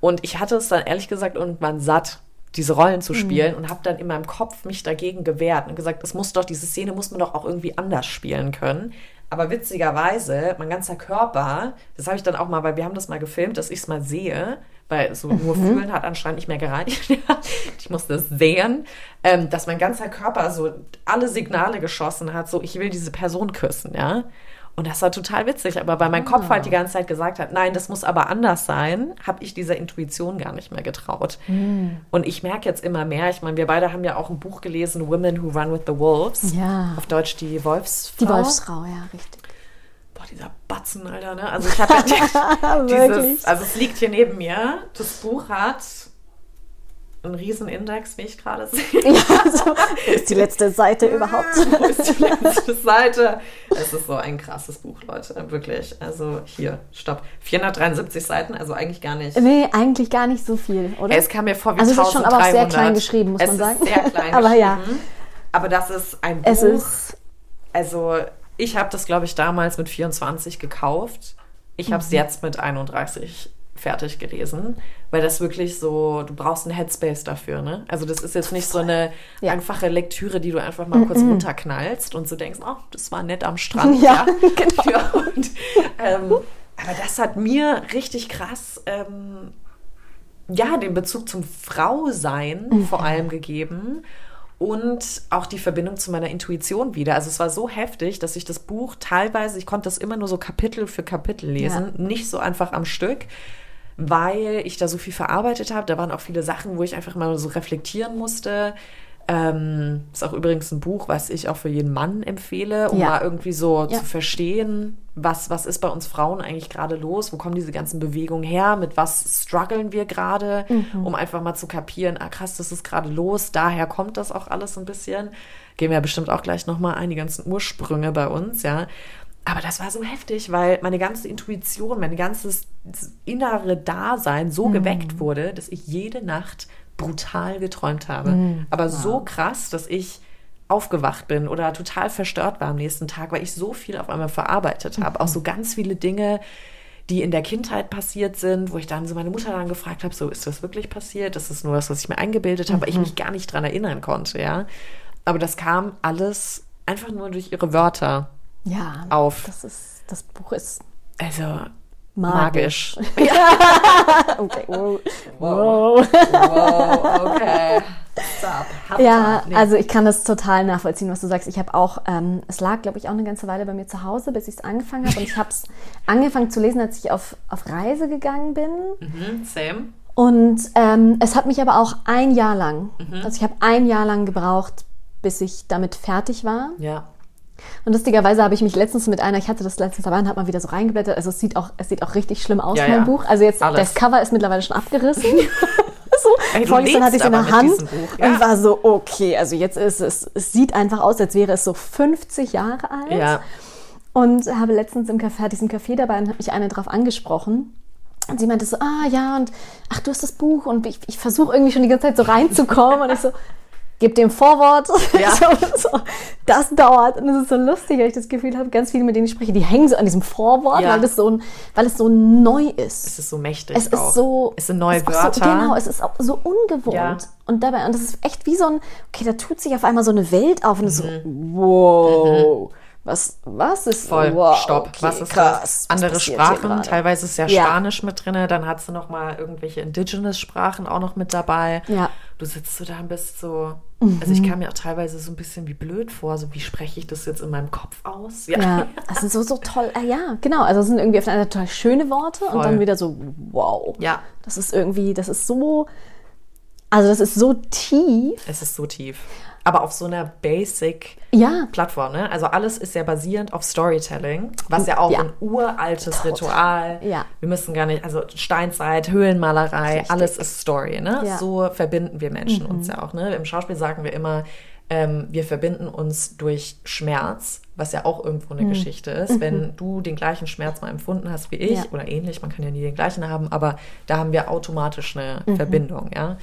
Und ich hatte es dann ehrlich gesagt irgendwann satt, diese Rollen zu spielen mhm. und habe dann in meinem Kopf mich dagegen gewehrt und gesagt, es muss doch, diese Szene muss man doch auch irgendwie anders spielen können. Aber witzigerweise, mein ganzer Körper, das habe ich dann auch mal, weil wir haben das mal gefilmt, dass ich es mal sehe, weil so nur mhm. fühlen hat anscheinend nicht mehr gereicht. ich musste es sehen, ähm, dass mein ganzer Körper so alle Signale geschossen hat, so ich will diese Person küssen, ja. Und das war total witzig, aber weil mein Kopf halt die ganze Zeit gesagt hat, nein, das muss aber anders sein, habe ich dieser Intuition gar nicht mehr getraut. Mhm. Und ich merke jetzt immer mehr, ich meine, wir beide haben ja auch ein Buch gelesen, Women Who Run with the Wolves. Ja. Auf Deutsch die Wolfsfrau. Die Wolfsfrau, ja, richtig boah, dieser Batzen, Alter, ne? Also ich habe ja dieses, also es liegt hier neben mir, das Buch hat ein Riesenindex, wie ich gerade sehe. Ja, so, wo ist die letzte Seite überhaupt? Wo ist die letzte Seite? Es ist so ein krasses Buch, Leute, wirklich. Also hier, stopp. 473 Seiten, also eigentlich gar nicht. Nee, eigentlich gar nicht so viel, oder? Es kam mir vor wie also es ist 1300. schon aber auch sehr klein geschrieben, muss es man sagen. Sehr klein aber ja, geschrieben. Aber das ist ein Buch. es ist also ich habe das, glaube ich, damals mit 24 gekauft. Ich habe es Mhm. jetzt mit 31 fertig gelesen, weil das wirklich so, du brauchst einen Headspace dafür, ne? Also das ist jetzt nicht so eine Ja. einfache Lektüre, die du einfach mal kurz runterknallst und so denkst, oh, das war nett am Strand. Ja, genau. Ja, und, ähm, aber das hat mir richtig krass ähm, ja, den Bezug zum Frausein Mhm. vor allem gegeben und auch die Verbindung zu meiner Intuition wieder. Also es war so heftig, dass ich das Buch teilweise, ich konnte das immer nur so Kapitel für Kapitel lesen, nicht so einfach am Stück, weil ich da so viel verarbeitet habe. Da waren auch viele Sachen, wo ich einfach mal so reflektieren musste. Ähm, ist auch übrigens ein Buch, was ich auch für jeden Mann empfehle, um Ja. mal irgendwie so Ja. zu verstehen, was, was ist bei uns Frauen eigentlich gerade los, wo kommen diese ganzen Bewegungen her, mit was strugglen wir gerade, Mhm. um einfach mal zu kapieren, ah krass, das ist gerade los, daher kommt das auch alles ein bisschen. Gehen wir ja bestimmt auch gleich nochmal ein, die ganzen Ursprünge bei uns, ja. Aber das war so heftig, weil meine ganze Intuition, mein ganzes innere Dasein so geweckt wurde, dass ich jede Nacht brutal geträumt habe. Aber so krass, dass ich aufgewacht bin oder total verstört war am nächsten Tag, weil ich so viel auf einmal verarbeitet habe. Auch so ganz viele Dinge, die in der Kindheit passiert sind, wo ich dann so meine Mutter dann gefragt habe, so ist das wirklich passiert? Das ist nur das, was ich mir eingebildet habe, weil ich mich gar nicht dran erinnern konnte, ja. Aber das kam alles einfach nur durch ihre Wörter. ja Auf. Das ist das Buch ist Also magisch. magisch. Okay. Wow. Wow. wow, okay. Stop. Ja, Nee. also ich kann das total nachvollziehen, was du sagst. Ich habe auch, ähm, es lag, glaube ich, auch eine ganze Weile bei mir zu Hause, bis ich es angefangen habe. Und ich habe es angefangen zu lesen, als ich auf, auf Reise gegangen bin. Mhm, same. Und ähm, es hat mich aber auch ein Jahr lang, Mhm. also ich habe ein Jahr lang gebraucht, bis ich damit fertig war. Ja. Und lustigerweise habe ich mich letztens mit einer, ich hatte das letztens dabei und habe mal wieder so reingeblättert. Also es sieht auch, es sieht auch richtig schlimm aus, Ja, mein ja. Buch. Also jetzt, Alles. das Cover ist mittlerweile schon abgerissen. so, Ey, vorgestern hatte ich es in der Hand Buch, und ja. war so, okay, also jetzt ist es, es sieht einfach aus, als wäre es so 50 Jahre alt. Ja. Und habe letztens im Café, hatte diesen Café dabei und hat mich eine drauf angesprochen. Und sie meinte so, ah ja, und ach, du hast das Buch und ich, ich versuche irgendwie schon die ganze Zeit so reinzukommen. und ich so, gib dem Vorwort. Ja. so, das dauert. Und es ist so lustig, weil ich das Gefühl habe, ganz viele, mit denen ich spreche, die hängen so an diesem Vorwort, Ja. weil, das so ein, weil es so neu ist. Es ist so mächtig. Es auch. ist so. Es sind neue Wörter. So, genau, es ist auch so ungewohnt. Ja. Und dabei, und das ist echt wie so ein, okay, da tut sich auf einmal so eine Welt auf und ist so, wow. Was, was ist Mhm. Voll, wow, stopp. okay, was ist krass, das? Andere Sprachen, teilweise ist ja, Ja. Spanisch mit drin, dann hat sie noch mal irgendwelche Indigenous-Sprachen auch noch mit dabei. Ja. Mhm. Du sitzt so da und bist so, also ich kam mir auch teilweise so ein bisschen wie blöd vor, so wie spreche ich das jetzt in meinem Kopf aus? Ja, das sind so, so toll. Äh, ja, genau. Also es sind irgendwie auf Seite total schöne Worte und Voll. dann wieder so, wow. Ja. Das ist irgendwie, das ist so, also das ist so tief. Es ist so tief. Aber auf so einer Basic Ja, Plattform, ne? Also alles ist ja basierend auf Storytelling, was ja auch Ja. ein uraltes Ritual. Ja. Wir müssen gar nicht, also Steinzeit, Höhlenmalerei, Richtig. alles ist Story, ne? Mhm. So verbinden wir Menschen uns ja auch, ne? Im Schauspiel sagen wir immer, ähm, wir verbinden uns durch Schmerz, was ja auch irgendwo eine Geschichte ist. Wenn du den gleichen Schmerz mal empfunden hast wie ich Mhm. Oder ähnlich, man kann ja nie den gleichen haben, aber da haben wir automatisch eine Mhm. Verbindung, ja.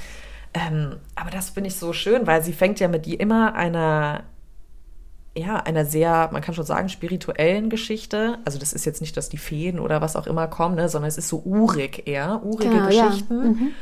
Ähm, aber das finde ich so schön, weil sie fängt ja mit die immer einer ja, einer sehr, man kann schon sagen, spirituellen Geschichte. Also das ist jetzt nicht, dass die Feen oder was auch immer kommen, ne, sondern es ist so urig eher, urige Genau, ja. Geschichten.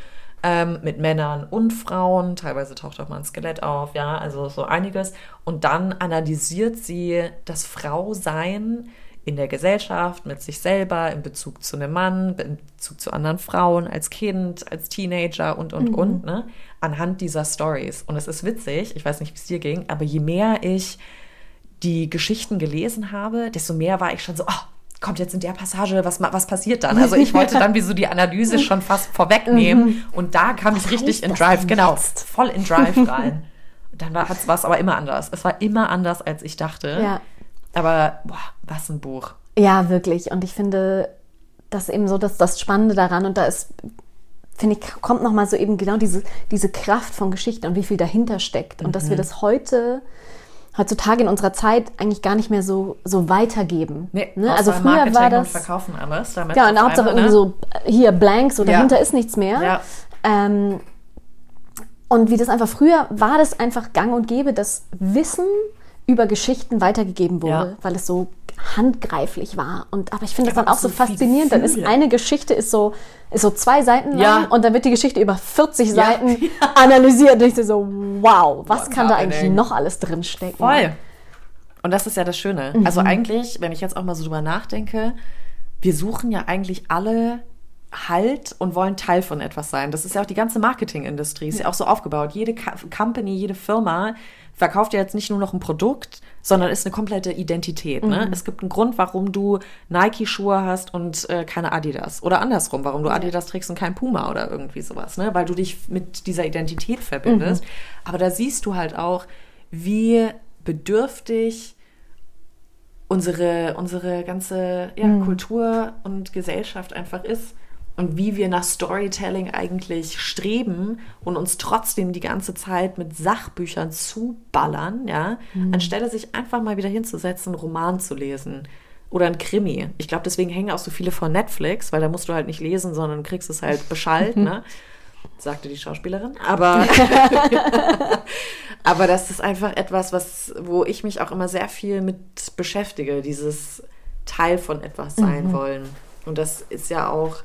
Ähm, mit Männern und Frauen, teilweise taucht auch mal ein Skelett auf, ja, also so einiges. Und dann analysiert sie das Frausein in der Gesellschaft, mit sich selber, in Bezug zu einem Mann, in Bezug zu anderen Frauen, als Kind, als Teenager und, und, und, ne, anhand dieser Stories. Und es ist witzig, ich weiß nicht, wie es dir ging, aber je mehr ich die Geschichten gelesen habe, desto mehr war ich schon so, oh, kommt jetzt in der Passage, was, was passiert dann? Also ich wollte dann wie so die Analyse schon fast vorwegnehmen und da kam ich richtig in Drive, genau, jetzt? voll in Drive rein. Und dann war es aber immer anders. Es war immer anders, als ich dachte. Ja. Aber, boah, was ein Buch. Ja, wirklich. Und ich finde das eben so, dass das Spannende daran, und da ist finde ich, kommt nochmal so eben genau diese, diese Kraft von Geschichten und wie viel dahinter steckt. Und dass wir das heute, heutzutage in unserer Zeit eigentlich gar nicht mehr so, so weitergeben. Nee, ne? Also früher Marketing war und das. verkaufen alles. Damit Ja, und Hauptsache einmal, irgendwie ne? so, hier blank, so Ja. dahinter ist nichts mehr. Ja. Ähm, und wie das einfach früher war, das einfach gang und gäbe, dass Wissen über Geschichten weitergegeben wurde, Ja. weil es so handgreiflich war. Und aber ich finde das dann auch so faszinierend. Dann ist eine Geschichte ist so ist so zwei Seiten lang Ja. und dann wird die Geschichte über 40 Ja. Seiten analysiert. Und ich so, wow, was What's kann da eigentlich noch alles drin stecken? Voll. Und das ist ja das Schöne. Also Mhm. eigentlich, wenn ich jetzt auch mal so drüber nachdenke, wir suchen ja eigentlich alle Halt und wollen Teil von etwas sein. Das ist ja auch die ganze Marketingindustrie, ist ja auch so aufgebaut. Jede Ka- Company, jede Firma verkauft ja jetzt nicht nur noch ein Produkt, sondern ist eine komplette Identität. Mhm. Ne? Es gibt einen Grund, warum du Nike-Schuhe hast und äh, keine Adidas. Oder andersrum, warum du Adidas trägst und kein Puma oder irgendwie sowas. Ne? Weil du dich mit dieser Identität verbindest. Mhm. Aber da siehst du halt auch, wie bedürftig unsere, unsere ganze ja, Mhm. Kultur und Gesellschaft einfach ist und wie wir nach Storytelling eigentlich streben und uns trotzdem die ganze Zeit mit Sachbüchern zuballern, ja, Mhm. anstelle sich einfach mal wieder hinzusetzen, einen Roman zu lesen oder ein Krimi. Ich glaube, deswegen hängen auch so viele von Netflix, weil da musst du halt nicht lesen, sondern kriegst es halt Bescheid, ne? sagte die Schauspielerin. Aber, aber das ist einfach etwas, was, wo ich mich auch immer sehr viel mit beschäftige, dieses Teil von etwas sein wollen. Und das ist ja auch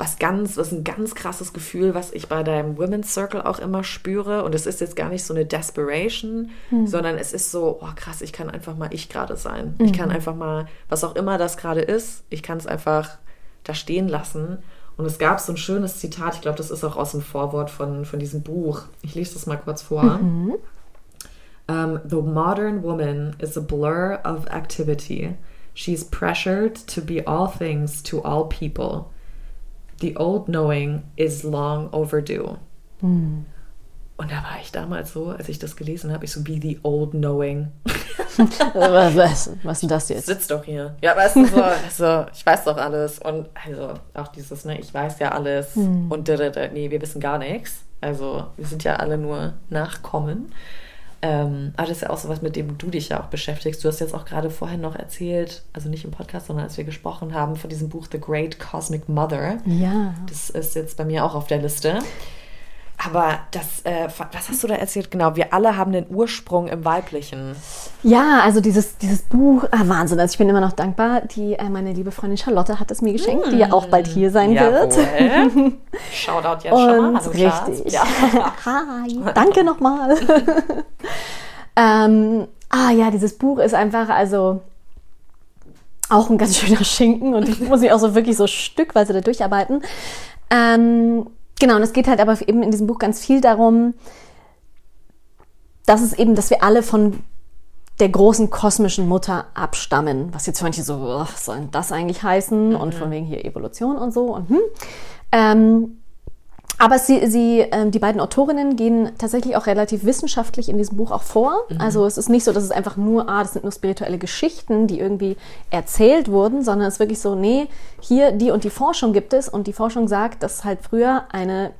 was ganz, das ist ein ganz krasses Gefühl, was ich bei deinem Women's Circle auch immer spüre. Und es ist jetzt gar nicht so eine Desperation, sondern es ist so, oh krass, ich kann einfach mal ich gerade sein. Ich kann einfach mal, was auch immer das gerade ist, ich kann es einfach da stehen lassen. Und es gab so ein schönes Zitat, ich glaube, das ist auch aus dem Vorwort von, von diesem Buch. Ich lese das mal kurz vor. Um, the modern woman is a blur of activity. She's pressured to be all things to all people. The old knowing is long overdue. Und da war ich damals so, als ich das gelesen habe, ich so, be the old knowing. was, was, was ist denn das jetzt? Sitzt doch hier. Ja, weißt du, so, also, ich weiß doch alles. Und also auch dieses, ne, ich weiß ja alles. Und da, da, nee, wir wissen gar nichts. Also wir sind ja alle nur Nachkommen. Ähm, aber das ist ja auch sowas, mit dem du dich ja auch beschäftigst. Du hast jetzt auch gerade vorhin noch erzählt, also nicht im Podcast, sondern als wir gesprochen haben, von diesem Buch The Great Cosmic Mother. Ja. Das ist jetzt bei mir auch auf der Liste. Aber das, äh, was hast du da erzählt? Genau, wir alle haben den Ursprung im Weiblichen. Ja, also dieses, dieses Buch, ah, Wahnsinn, also ich bin immer noch dankbar. Die, äh, meine liebe Freundin Charlotte hat es mir geschenkt, die ja auch bald hier sein wird. Jawohl. Shoutout jetzt schon mal. Richtig. Ja. Hi, danke nochmal. ähm, ah ja, dieses Buch ist einfach, also auch ein ganz schöner Schinken und ich muss mich auch so wirklich so stückweise da durcharbeiten. Ähm, genau, und es geht halt aber eben in diesem Buch ganz viel darum, dass es eben, dass wir alle von der großen kosmischen Mutter abstammen. Was jetzt manche so, was soll denn das eigentlich heißen? Und von wegen hier Evolution und so. Und, hm. ähm, aber sie, sie, ähm, die beiden Autorinnen gehen tatsächlich auch relativ wissenschaftlich in diesem Buch auch vor. Also es ist nicht so, dass es einfach nur, ah, das sind nur spirituelle Geschichten, die irgendwie erzählt wurden, sondern es ist wirklich so, nee, hier die und die Forschung gibt es. Und die Forschung sagt, dass es halt früher eine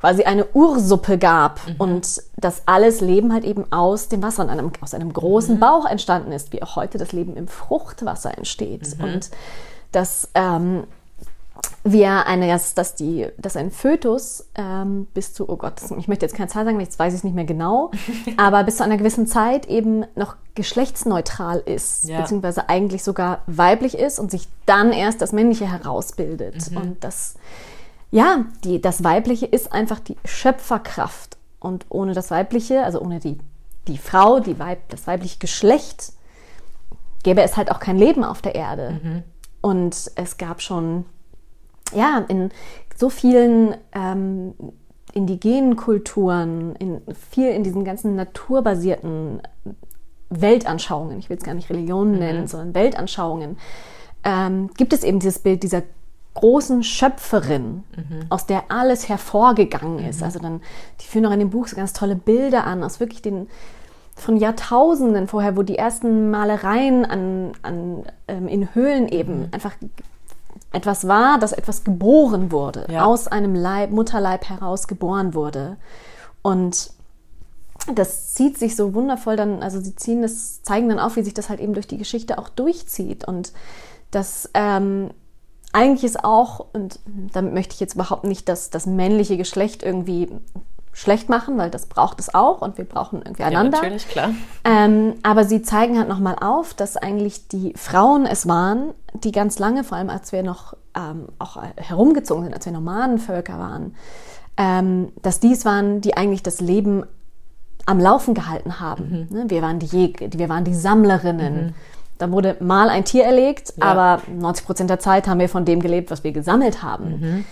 quasi eine Ursuppe gab. Und dass alles Leben halt eben aus dem Wasser und einem, aus einem großen Bauch entstanden ist, wie auch heute das Leben im Fruchtwasser entsteht. Und dass ähm, wir eine, dass, dass, die, dass ein Fötus ähm, bis zu, oh Gott, ich möchte jetzt keine Zahl sagen, jetzt weiß ich es nicht mehr genau, aber bis zu einer gewissen Zeit eben noch geschlechtsneutral ist, Ja. beziehungsweise eigentlich sogar weiblich ist und sich dann erst das Männliche herausbildet. Und das, ja, die, das Weibliche ist einfach die Schöpferkraft. Und ohne das Weibliche, also ohne die, die Frau, die Weib, das weibliche Geschlecht, gäbe es halt auch kein Leben auf der Erde. Und es gab schon, ja, in so vielen ähm, indigenen Kulturen, in viel in diesen ganzen naturbasierten Weltanschauungen, ich will es gar nicht Religionen nennen, sondern Weltanschauungen, ähm, gibt es eben dieses Bild dieser großen Schöpferin, aus der alles hervorgegangen ist. Also dann, die führen auch in dem Buch so ganz tolle Bilder an, aus wirklich den von Jahrtausenden vorher, wo die ersten Malereien an, an, ähm, in Höhlen eben einfach etwas war, dass etwas geboren wurde, Ja. aus einem Leib, Mutterleib heraus geboren wurde. Und das zieht sich so wundervoll dann, also sie ziehen das, zeigen dann auf, wie sich das halt eben durch die Geschichte auch durchzieht. Und das ähm, eigentlich ist auch, und damit möchte ich jetzt überhaupt nicht das, das männliche Geschlecht irgendwie schlecht machen, weil das braucht es auch und wir brauchen irgendwie Ja, einander. natürlich, klar. Ähm, aber sie zeigen halt nochmal auf, dass eigentlich die Frauen es waren, die ganz lange, vor allem als wir noch ähm, auch herumgezogen sind, als wir Nomadenvölker waren, ähm, dass dies waren, die eigentlich das Leben am Laufen gehalten haben. Ne? Wir waren die Jäger, wir waren die Sammlerinnen. Da wurde mal ein Tier erlegt, Ja. aber 90 Prozent der Zeit haben wir von dem gelebt, was wir gesammelt haben.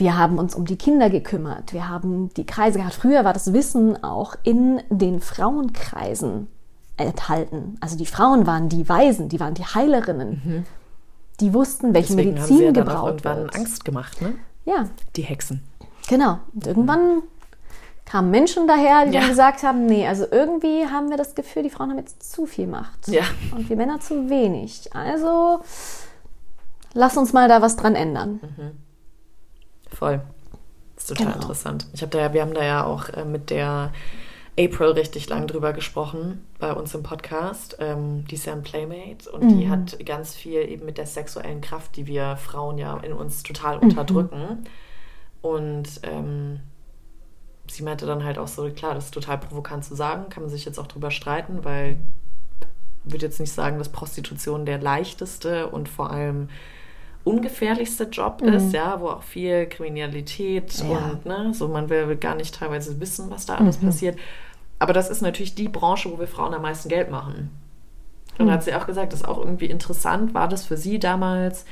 Wir haben uns um die Kinder gekümmert. Wir haben die Kreise gehabt. Früher war das Wissen auch in den Frauenkreisen enthalten. Also die Frauen waren die Weisen, die waren die Heilerinnen. Die wussten, welche Deswegen haben Medizin sie ja dann auch gebraucht irgendwann wird. Angst gemacht, ne? Ja, Die Hexen. genau. Und irgendwann kamen Menschen daher, die Ja. dann gesagt haben, nee, also irgendwie haben wir das Gefühl, die Frauen haben jetzt zu viel Macht. Ja. Und wir Männer zu wenig. Also lass uns mal da was dran ändern. Voll. Das ist total Genau. interessant. Ich hab da, ja- wir haben da ja auch äh, mit der April richtig lang drüber gesprochen bei uns im Podcast. Ähm, die ist ja ein Playmate und die hat ganz viel eben mit der sexuellen Kraft, die wir Frauen ja in uns total unterdrücken. Und ähm, sie meinte dann halt auch so, klar, das ist total provokant zu sagen, kann man sich jetzt auch drüber streiten, weil ich würde jetzt nicht sagen, dass Prostitution der leichteste und vor allem ungefährlichste Job ist, ja, wo auch viel Kriminalität Ja. und ne, so man will gar nicht teilweise wissen, was da alles passiert. Aber das ist natürlich die Branche, wo wir Frauen am meisten Geld machen. Und da hat sie auch gesagt, das ist auch irgendwie interessant, war das für sie damals,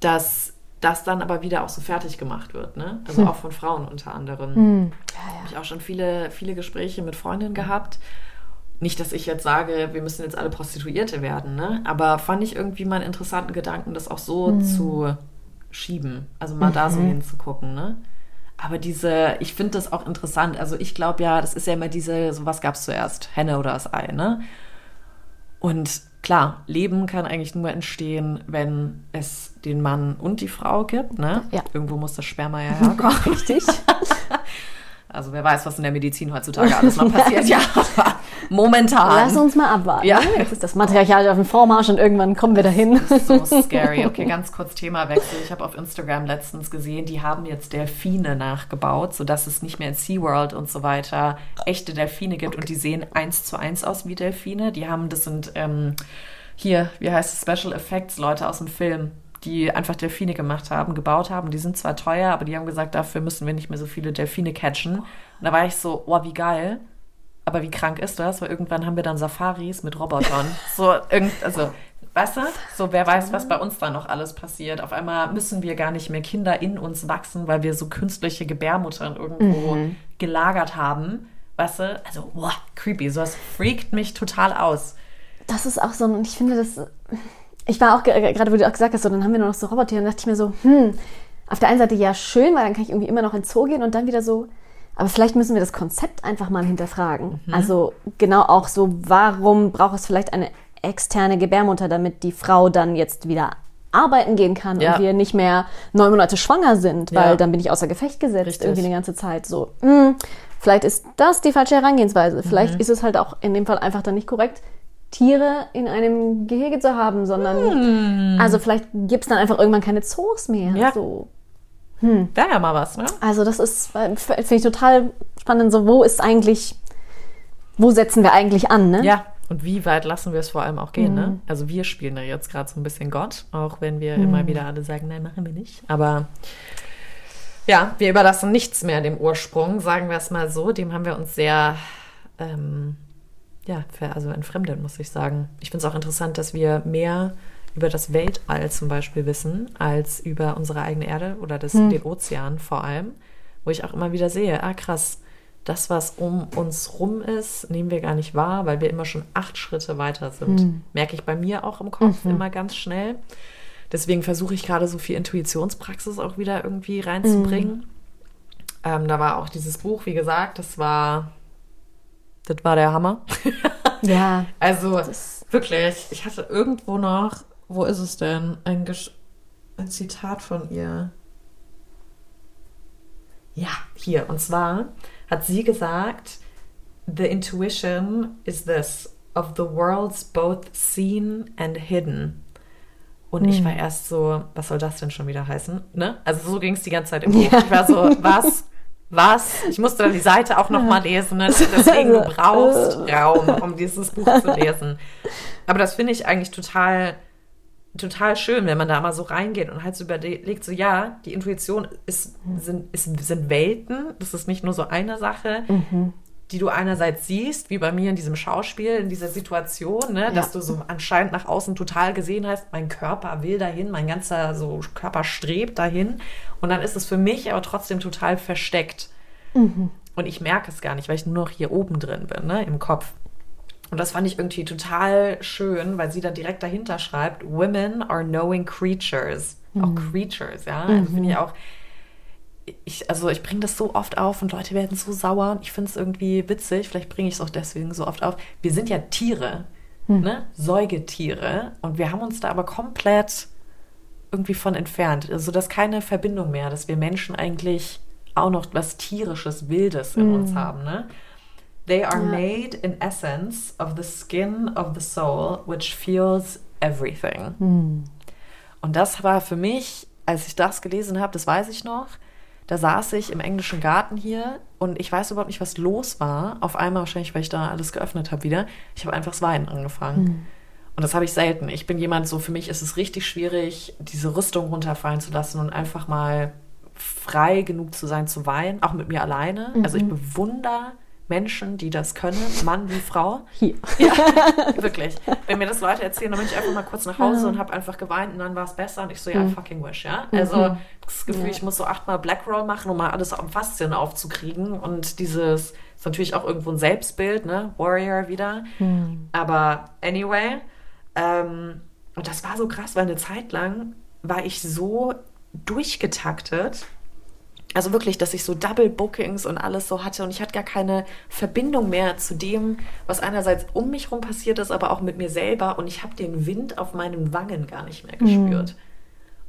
dass das dann aber wieder auch so fertig gemacht wird, ne? Also auch von Frauen unter anderem Hm. habe ich auch schon viele, viele Gespräche mit Freundinnen gehabt. Nicht, dass ich jetzt sage, wir müssen jetzt alle Prostituierte werden, ne? aber fand ich irgendwie mal einen interessanten Gedanken, das auch so zu schieben. Also mal da so hinzugucken. Ne? Aber diese, ich finde das auch interessant. Also ich glaube ja, das ist ja immer diese, so was gab es zuerst? Henne oder das Ei, ne? Und klar, Leben kann eigentlich nur entstehen, wenn es den Mann und die Frau gibt, ne? Ja. Irgendwo muss das Sperma ja herkommen. Richtig. Also wer weiß, was in der Medizin heutzutage alles noch passiert. ja, aber momentan. Lass uns mal abwarten. Ja. Jetzt ist das Matriarchat auf dem Vormarsch und irgendwann kommen wir dahin. so scary. Okay, ganz kurz Themawechsel. Ich habe auf Instagram letztens gesehen, die haben jetzt Delfine nachgebaut, sodass es nicht mehr in SeaWorld und so weiter echte Delfine gibt und die sehen eins zu eins aus wie Delfine. Die haben, das sind ähm, hier, wie heißt es, Special Effects Leute aus dem Film, die einfach Delfine gemacht haben, gebaut haben. Die sind zwar teuer, aber die haben gesagt, dafür müssen wir nicht mehr so viele Delfine catchen. Und da war ich so, oh, wie geil. Aber wie krank ist das? Weil irgendwann haben wir dann Safaris mit Robotern. So, irgend, also, weißt du? So, wer weiß, was bei uns da noch alles passiert. Auf einmal müssen wir gar nicht mehr Kinder in uns wachsen, weil wir so künstliche Gebärmuttern irgendwo gelagert haben. Weißt du? Also, wow, creepy. So, das freakt mich total aus. Das ist auch so, und ich finde das. Ich war auch ge- gerade, wo du auch gesagt hast, so, dann haben wir nur noch so Roboter, dann dachte ich mir so, hm, auf der einen Seite ja schön, weil dann kann ich irgendwie immer noch ins Zoo gehen und dann wieder so, aber vielleicht müssen wir das Konzept einfach mal hinterfragen. Also genau auch so, warum braucht es vielleicht eine externe Gebärmutter, damit die Frau dann jetzt wieder arbeiten gehen kann Ja. und wir nicht mehr neun Monate schwanger sind, weil Ja. dann bin ich außer Gefecht gesetzt Richtig. irgendwie die ganze Zeit. So, hm, vielleicht ist das die falsche Herangehensweise. Vielleicht ist es halt auch in dem Fall einfach dann nicht korrekt, Tiere in einem Gehege zu haben, sondern also vielleicht gibt es dann einfach irgendwann keine Zoos mehr. Ja. So. Wäre ja mal was, ne? Also das ist, äh, finde ich total spannend, so wo ist eigentlich, wo setzen wir eigentlich an, ne? Ja. Und wie weit lassen wir es vor allem auch gehen, ne? Also wir spielen da jetzt gerade so ein bisschen Gott, auch wenn wir immer wieder alle sagen, nein, machen wir nicht. Aber ja, wir überlassen nichts mehr dem Ursprung, sagen wir es mal so. Dem haben wir uns sehr, ähm, ja, also entfremdet, muss ich sagen. Ich finde es auch interessant, dass wir mehr über das Weltall zum Beispiel wissen, als über unsere eigene Erde oder das, den Ozean vor allem, wo ich auch immer wieder sehe, ah krass, das, was um uns rum ist, nehmen wir gar nicht wahr, weil wir immer schon acht Schritte weiter sind. Merke ich bei mir auch im Kopf immer ganz schnell. Deswegen versuche ich gerade so viel Intuitionspraxis auch wieder irgendwie reinzubringen. Ähm, da war auch dieses Buch, wie gesagt, das war, das war der Hammer. Ja. Also wirklich, ich hatte irgendwo noch, wo ist es denn? Ein Gesch ein Zitat von ihr. Ja, hier. Und zwar hat sie gesagt, The intuition is this, of the worlds both seen and hidden. Und hm. ich war erst so, was soll das denn schon wieder heißen? Ne? Also so ging es die ganze Zeit im Buch. Ja. Ich war so, was? Was? Ich musste dann die Seite auch nochmal lesen. Ne? Deswegen du brauchst Raum, um dieses Buch zu lesen. Aber das finde ich eigentlich total, total schön, wenn man da mal so reingeht und halt so überlegt, so ja, die Intuition ist, sind, ist, sind Welten. Das ist nicht nur so eine Sache. Mhm die du einerseits siehst, wie bei mir in diesem Schauspiel, in dieser Situation, ne, ja. dass du so anscheinend nach außen total gesehen hast, mein Körper will dahin, mein ganzer so Körper strebt dahin. Und dann ist es für mich aber trotzdem total versteckt. Mhm. Und ich merke es gar nicht, weil ich nur noch hier oben drin bin, ne, im Kopf. Und das fand ich irgendwie total schön, weil sie da direkt dahinter schreibt, Women are knowing creatures. Mhm. Auch Creatures, ja. Also mhm. finde ich auch ich, also ich bringe das so oft auf und Leute werden so sauer. Ich finde es irgendwie witzig, vielleicht bringe ich es auch deswegen so oft auf. Wir sind ja Tiere, hm. ne? Säugetiere. Und wir haben uns da aber komplett irgendwie von entfernt. Also das ist keine Verbindung mehr, dass wir Menschen eigentlich auch noch was tierisches, Wildes in hm. uns haben, ne? They are ja. made in essence of the skin of the soul, which feels everything. Hm. Und das war für mich, als ich das gelesen habe, das weiß ich noch, da saß ich im englischen Garten hier und ich weiß überhaupt nicht, was los war. Auf einmal wahrscheinlich, weil ich da alles geöffnet habe wieder. Ich habe einfach das Weinen angefangen. Mhm. Und das habe ich selten. Ich bin jemand, so für mich ist es richtig schwierig, diese Rüstung runterfallen zu lassen und einfach mal frei genug zu sein zu weinen, auch mit mir alleine. Mhm. Also ich bewundere Menschen, die das können, Mann wie Frau. Hier. Ja, wirklich. Wenn mir das Leute erzählen, dann bin ich einfach mal kurz nach Hause und habe einfach geweint und dann war es besser und ich so, ja, mhm. fucking wish, ja. Also mhm. das Gefühl, ja. ich muss so achtmal Blackroll machen, um mal alles am Faszien aufzukriegen und dieses ist natürlich auch irgendwo ein Selbstbild, ne, Warrior wieder. Mhm. Aber anyway, ähm, und das war so krass, weil eine Zeit lang war ich so durchgetaktet also wirklich, dass ich so Double Bookings und alles so hatte und ich hatte gar keine Verbindung mehr zu dem, was einerseits um mich rum passiert ist, aber auch mit mir selber und ich habe den Wind auf meinen Wangen gar nicht mehr gespürt. Mhm.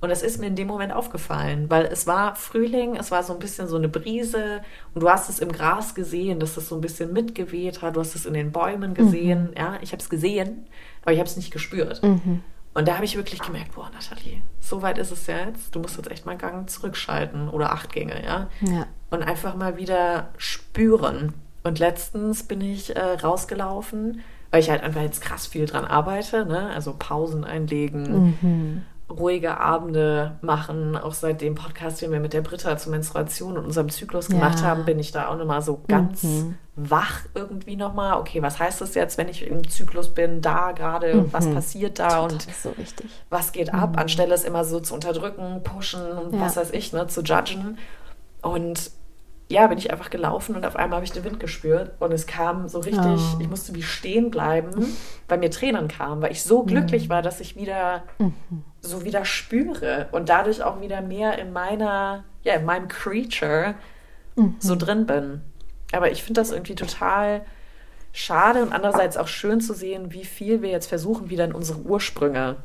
Und das ist mir in dem Moment aufgefallen, weil es war Frühling, es war so ein bisschen so eine Brise und du hast es im Gras gesehen, dass es so ein bisschen mitgeweht hat, du hast es in den Bäumen gesehen, mhm. ja, ich habe es gesehen, aber ich habe es nicht gespürt. Mhm. Und da habe ich wirklich gemerkt, boah, Nathalie, so weit ist es jetzt. Du musst jetzt echt mal einen Gang zurückschalten oder acht Gänge, ja? ja. Und einfach mal wieder spüren. Und letztens bin ich äh, rausgelaufen, weil ich halt einfach jetzt krass viel dran arbeite, ne? Also Pausen einlegen, mhm ruhige Abende machen. Auch seit dem Podcast, den wir mit der Britta zur Menstruation und unserem Zyklus gemacht ja. haben, bin ich da auch nochmal so ganz mhm. wach irgendwie nochmal. Okay, was heißt das jetzt, wenn ich im Zyklus bin, da gerade, mhm. was passiert da und so was geht ab, mhm. anstelle es immer so zu unterdrücken, pushen und ja. was weiß ich, ne, zu judgen. Und ja, bin ich einfach gelaufen und auf einmal habe ich den Wind gespürt und es kam so richtig, oh. ich musste wie stehen bleiben, weil mir Tränen kamen, weil ich so glücklich war, dass ich wieder mhm. So wieder spüre und dadurch auch wieder mehr in meiner, ja, in meinem Creature mhm. so drin bin. Aber ich finde das irgendwie total schade und andererseits auch schön zu sehen, wie viel wir jetzt versuchen, wieder in unsere Ursprünge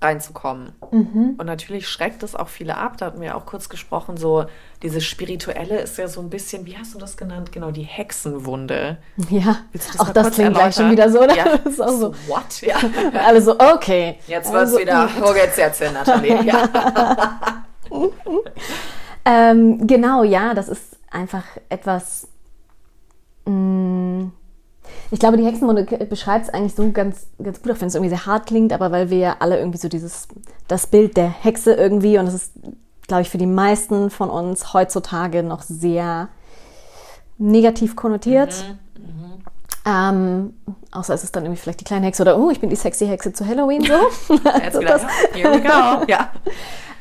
reinzukommen. Mhm. Und natürlich schreckt es auch viele ab. Da hatten wir auch kurz gesprochen, so dieses Spirituelle ist ja so ein bisschen, wie hast du das genannt? Genau, die Hexenwunde. Ja, das auch das klingt gleich schon wieder so, oder? Ja. Das ist auch so. What? Ja. Alle so, okay. Jetzt wird es also, wieder, wo geht's jetzt hin, Nathalie? Ja. ähm, genau, ja, das ist einfach etwas... Mh, mm, ich glaube, die Hexenwunde beschreibt es eigentlich so ganz, ganz gut, auch wenn es irgendwie sehr hart klingt, aber weil wir ja alle irgendwie so dieses, das Bild der Hexe irgendwie, und das ist, glaube ich, für die meisten von uns heutzutage noch sehr negativ konnotiert. Mhm, mhm. Ähm, außer es ist dann irgendwie vielleicht die kleine Hexe oder, oh, ich bin die sexy Hexe zu Halloween, so. also das, here we go. ja.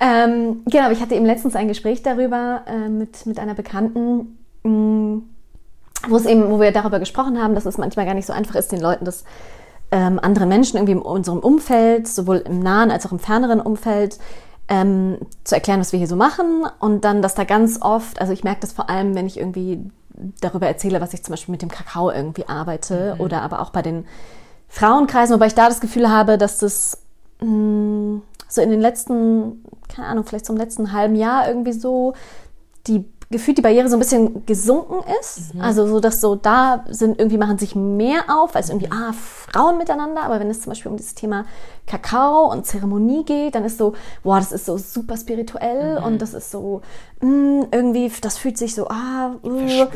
Ähm, genau, ich hatte eben letztens ein Gespräch darüber äh, mit, mit einer Bekannten, mh, mm, wo es eben, wo wir darüber gesprochen haben, dass es manchmal gar nicht so einfach ist, den Leuten das ähm, anderen Menschen irgendwie in unserem Umfeld, sowohl im nahen als auch im ferneren Umfeld, ähm, zu erklären, was wir hier so machen. Und dann, dass da ganz oft, also ich merke das vor allem, wenn ich irgendwie darüber erzähle, was ich zum Beispiel mit dem Kakao irgendwie arbeite mhm. oder aber auch bei den Frauenkreisen, wobei ich da das Gefühl habe, dass das mh, hm, so in den letzten, keine Ahnung, vielleicht im letzten halben Jahr irgendwie so die gefühlt die Barriere so ein bisschen gesunken ist. Mhm. Also so, dass so da sind, irgendwie machen sich mehr auf, als irgendwie, ah, Frauen miteinander. Aber wenn es zum Beispiel um dieses Thema Kakao und Zeremonie geht, dann ist so, boah, das ist so super spirituell mhm. und das ist so, mh, hm, irgendwie, das fühlt sich so, ah, uh,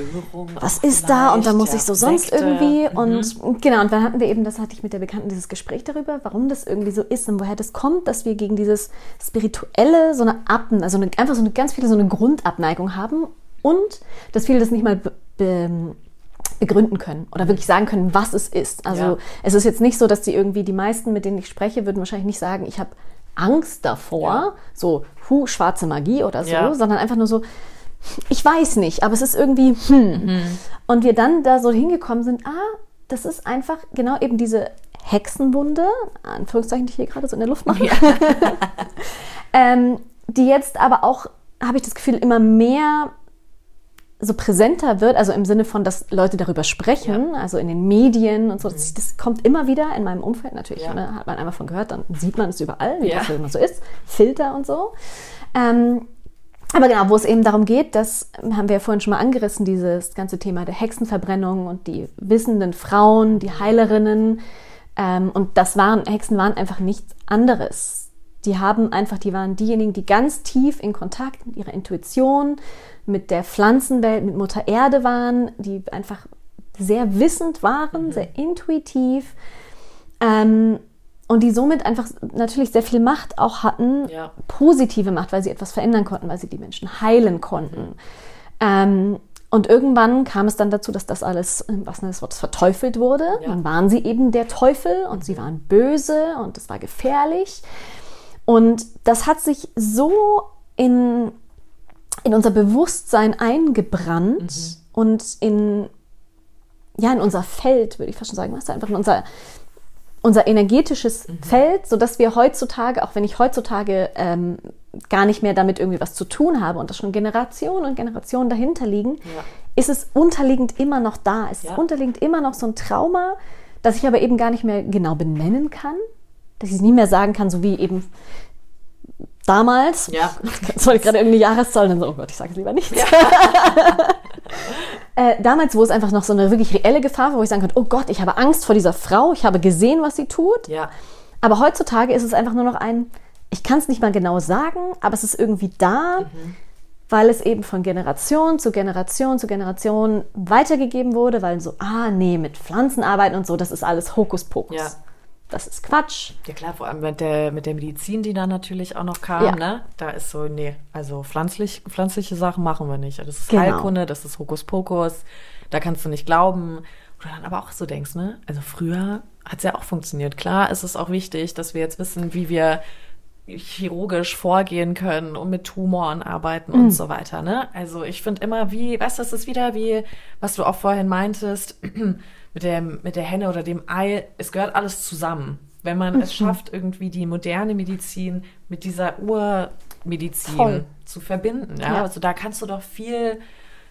was ist da? Und dann muss ja, ich so sonst Sekte. irgendwie. Mhm. Und genau, und dann hatten wir eben, das hatte ich mit der Bekannten dieses Gespräch darüber, warum das irgendwie so ist und woher das kommt, dass wir gegen dieses Spirituelle so eine Abn, also eine, einfach so eine ganz viele so eine Grundabneigung haben und dass viele das nicht mal be, be, begründen können oder wirklich sagen können, was es ist. Also ja. es ist jetzt nicht so, dass die irgendwie, die meisten, mit denen ich spreche, würden wahrscheinlich nicht sagen, ich habe Angst davor, ja. so, hu, schwarze Magie oder so, ja. sondern einfach nur so, ich weiß nicht, aber es ist irgendwie, hm. Mhm. Und wir dann da so hingekommen sind, ah, das ist einfach genau eben diese Hexenwunde, Anführungszeichen, die ich hier gerade so in der Luft mache, ähm, die jetzt aber auch, habe ich das Gefühl, immer mehr so präsenter wird, also im Sinne von, dass Leute darüber sprechen, ja. also in den Medien und so, das, das, kommt immer wieder in meinem Umfeld natürlich, ja. ne, hat man einmal von gehört, dann sieht man es überall, wie ja. das immer so ist, Filter und so. Ähm, aber genau, wo es eben darum geht, das haben wir ja vorhin schon mal angerissen, dieses ganze Thema der Hexenverbrennung und die wissenden Frauen, die Heilerinnen. Ähm, und das waren, Hexen waren einfach nichts anderes. Die haben einfach, die waren diejenigen, die ganz tief in Kontakt mit ihrer Intuition, mit der Pflanzenwelt, mit Mutter Erde waren, die einfach sehr wissend waren, mhm. sehr intuitiv ähm, und die somit einfach natürlich sehr viel Macht auch hatten, ja. positive Macht, weil sie etwas verändern konnten, weil sie die Menschen heilen konnten. Mhm. Ähm, und irgendwann kam es dann dazu, dass das alles, was des Wortes, verteufelt wurde. Ja. Dann waren sie eben der Teufel und sie waren böse und es war gefährlich. Und das hat sich so in in unser Bewusstsein eingebrannt mhm. und in, ja, in unser Feld, würde ich fast schon sagen, was einfach in unser, unser energetisches mhm. Feld, sodass wir heutzutage, auch wenn ich heutzutage ähm, gar nicht mehr damit irgendwie was zu tun habe und das schon Generationen und Generationen dahinter liegen, ja. ist es unterliegend immer noch da. Es ja. ist unterliegend immer noch so ein Trauma, das ich aber eben gar nicht mehr genau benennen kann, dass ich es nie mehr sagen kann, so wie eben damals, ja. das wollte ich gerade irgendeine Jahreszahl, dann so, oh Gott, ich sage es lieber nicht. Ja. äh, damals, wo es einfach noch so eine wirklich reelle Gefahr war, wo ich sagen konnte, oh Gott, ich habe Angst vor dieser Frau, ich habe gesehen, was sie tut. Ja. Aber heutzutage ist es einfach nur noch ein, ich kann es nicht mal genau sagen, aber es ist irgendwie da, mhm. weil es eben von Generation zu Generation zu Generation weitergegeben wurde, weil so, ah nee, mit Pflanzen arbeiten und so, das ist alles Hokuspokus. Ja das ist Quatsch. Ja klar, vor allem mit der, mit der Medizin, die da natürlich auch noch kam, ja. ne? Da ist so, nee, also pflanzlich, pflanzliche Sachen machen wir nicht. Das ist genau. Heilkunde, das ist Hokuspokus, da kannst du nicht glauben. Wo du dann aber auch so denkst, ne? Also früher hat es ja auch funktioniert. Klar ist es auch wichtig, dass wir jetzt wissen, wie wir chirurgisch vorgehen können und mit Tumoren arbeiten mhm. und so weiter. Ne? Also ich finde immer, wie, weißt du, das ist wieder wie, was du auch vorhin meintest, mit der, mit der Henne oder dem Ei, es gehört alles zusammen. Wenn man mhm. es schafft, irgendwie die moderne Medizin mit dieser Urmedizin Voll. zu verbinden. Ja? ja? Also da kannst du doch viel,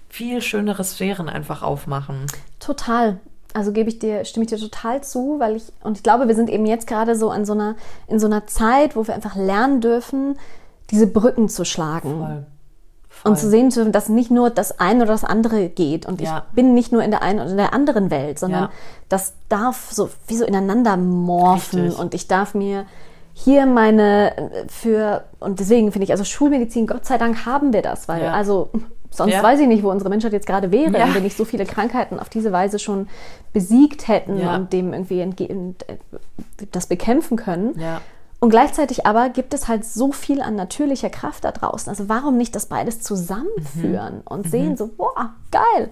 viel schönere Sphären einfach aufmachen. Total. Also gebe ich dir, stimme ich dir total zu, weil ich, und ich glaube, wir sind eben jetzt gerade so an so einer, in so einer Zeit, wo wir einfach lernen dürfen, diese Brücken zu schlagen. Voll. Voll. Und zu sehen dürfen, dass nicht nur das eine oder das andere geht. Und ja. ich bin nicht nur in der einen oder in der anderen Welt, sondern ja. das darf so wie so ineinander morphen. Richtig. Und ich darf mir hier meine für, und deswegen finde ich, also Schulmedizin, Gott sei Dank haben wir das, weil ja. also sonst ja. weiß ich nicht, wo unsere Menschheit jetzt gerade wäre, ja. wenn wir nicht so viele Krankheiten auf diese Weise schon besiegt hätten und dem irgendwie das bekämpfen können. Und gleichzeitig aber gibt es halt so viel an natürlicher Kraft da draußen. Also warum nicht das beides zusammenführen mhm. und mhm. sehen so, boah, geil.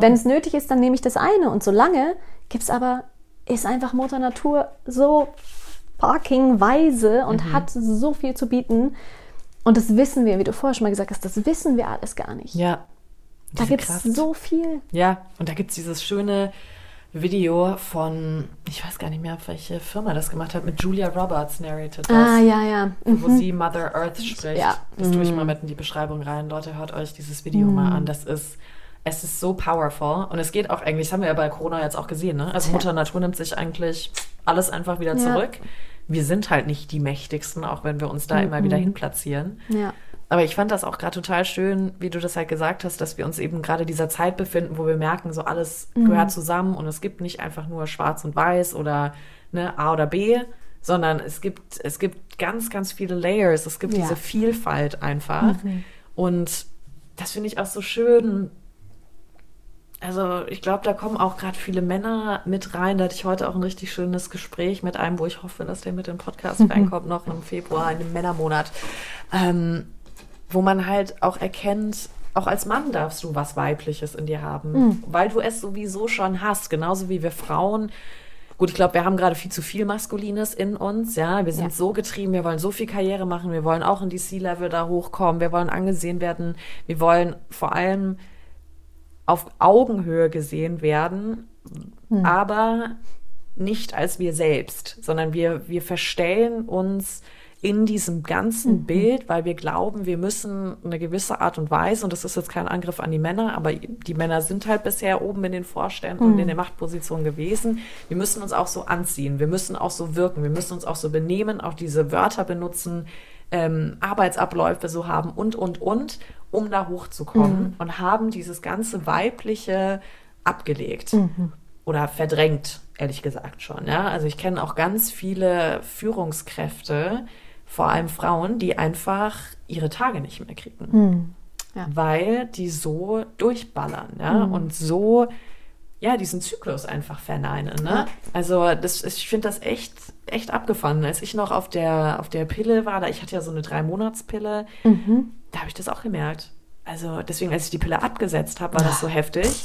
Wenn es nötig ist, dann nehme ich das eine. Und solange gibt es aber, ist einfach Mutter Natur so fucking weise und mhm. hat so viel zu bieten. Und das wissen wir, wie du vorher schon mal gesagt hast, das wissen wir alles gar nicht. Ja. Da gibt es so viel. Ja, und da gibt es dieses schöne, Video von, ich weiß gar nicht mehr, welche Firma das gemacht hat, mit Julia Roberts narrated das. Ah, ja, ja. Mhm. Wo sie Mother Earth spricht. Ja. Das tue ich mhm. mal mit in die Beschreibung rein. Leute, hört euch dieses Video mhm. mal an. Das ist, es ist so powerful. Und es geht auch eigentlich, das haben wir ja bei Corona jetzt auch gesehen, ne? Also Mutter Natur nimmt sich eigentlich alles einfach wieder zurück. Ja wir sind halt nicht die mächtigsten, auch wenn wir uns da mhm. immer wieder hinplatzieren. Ja. Aber ich fand das auch gerade total schön, wie du das halt gesagt hast, dass wir uns eben gerade dieser Zeit befinden, wo wir merken, so alles mhm. gehört zusammen und es gibt nicht einfach nur schwarz und weiß oder ne, A oder B, sondern es gibt, es gibt ganz, ganz viele Layers, es gibt ja. diese Vielfalt einfach. Mhm. Und das finde ich auch so schön. Also ich glaube, da kommen auch gerade viele Männer mit rein. Da hatte ich heute auch ein richtig schönes Gespräch mit einem, wo ich hoffe, dass der mit dem Podcast mhm. reinkommt, noch im Februar, in dem Männermonat. Ähm, wo man halt auch erkennt, auch als Mann darfst du was Weibliches in dir haben, mhm. weil du es sowieso schon hast, genauso wie wir Frauen. Gut, ich glaube, wir haben gerade viel zu viel Maskulines in uns, ja. Wir sind ja. so getrieben, wir wollen so viel Karriere machen, wir wollen auch in die C-Level da hochkommen, wir wollen angesehen werden, wir wollen vor allem auf Augenhöhe gesehen werden, mhm. aber nicht als wir selbst, sondern wir, wir verstellen uns in diesem ganzen mhm. Bild, weil wir glauben, wir müssen eine gewisse Art und Weise, und das ist jetzt kein Angriff an die Männer, aber die Männer sind halt bisher oben in den Vorständen mhm. und in der Machtposition gewesen. Wir müssen uns auch so anziehen, wir müssen auch so wirken, wir müssen uns auch so benehmen, auch diese Wörter benutzen, ähm, Arbeitsabläufe so haben und, und, und, um da hochzukommen mhm. und haben dieses ganze Weibliche abgelegt mhm. oder verdrängt, ehrlich gesagt schon. Ja? Also ich kenne auch ganz viele Führungskräfte, vor allem Frauen, die einfach ihre Tage nicht mehr kriegen. Hm. Ja. Weil die so durchballern, ja, hm. und so, ja, diesen Zyklus einfach verneinen, ne? Ja. Also, das, ich finde das echt, echt abgefahren. Als ich noch auf der, auf der Pille war, da, ich hatte ja so eine Drei-Monats-Pille, mhm. da habe ich das auch gemerkt. Also, deswegen, als ich die Pille abgesetzt habe, war das so heftig.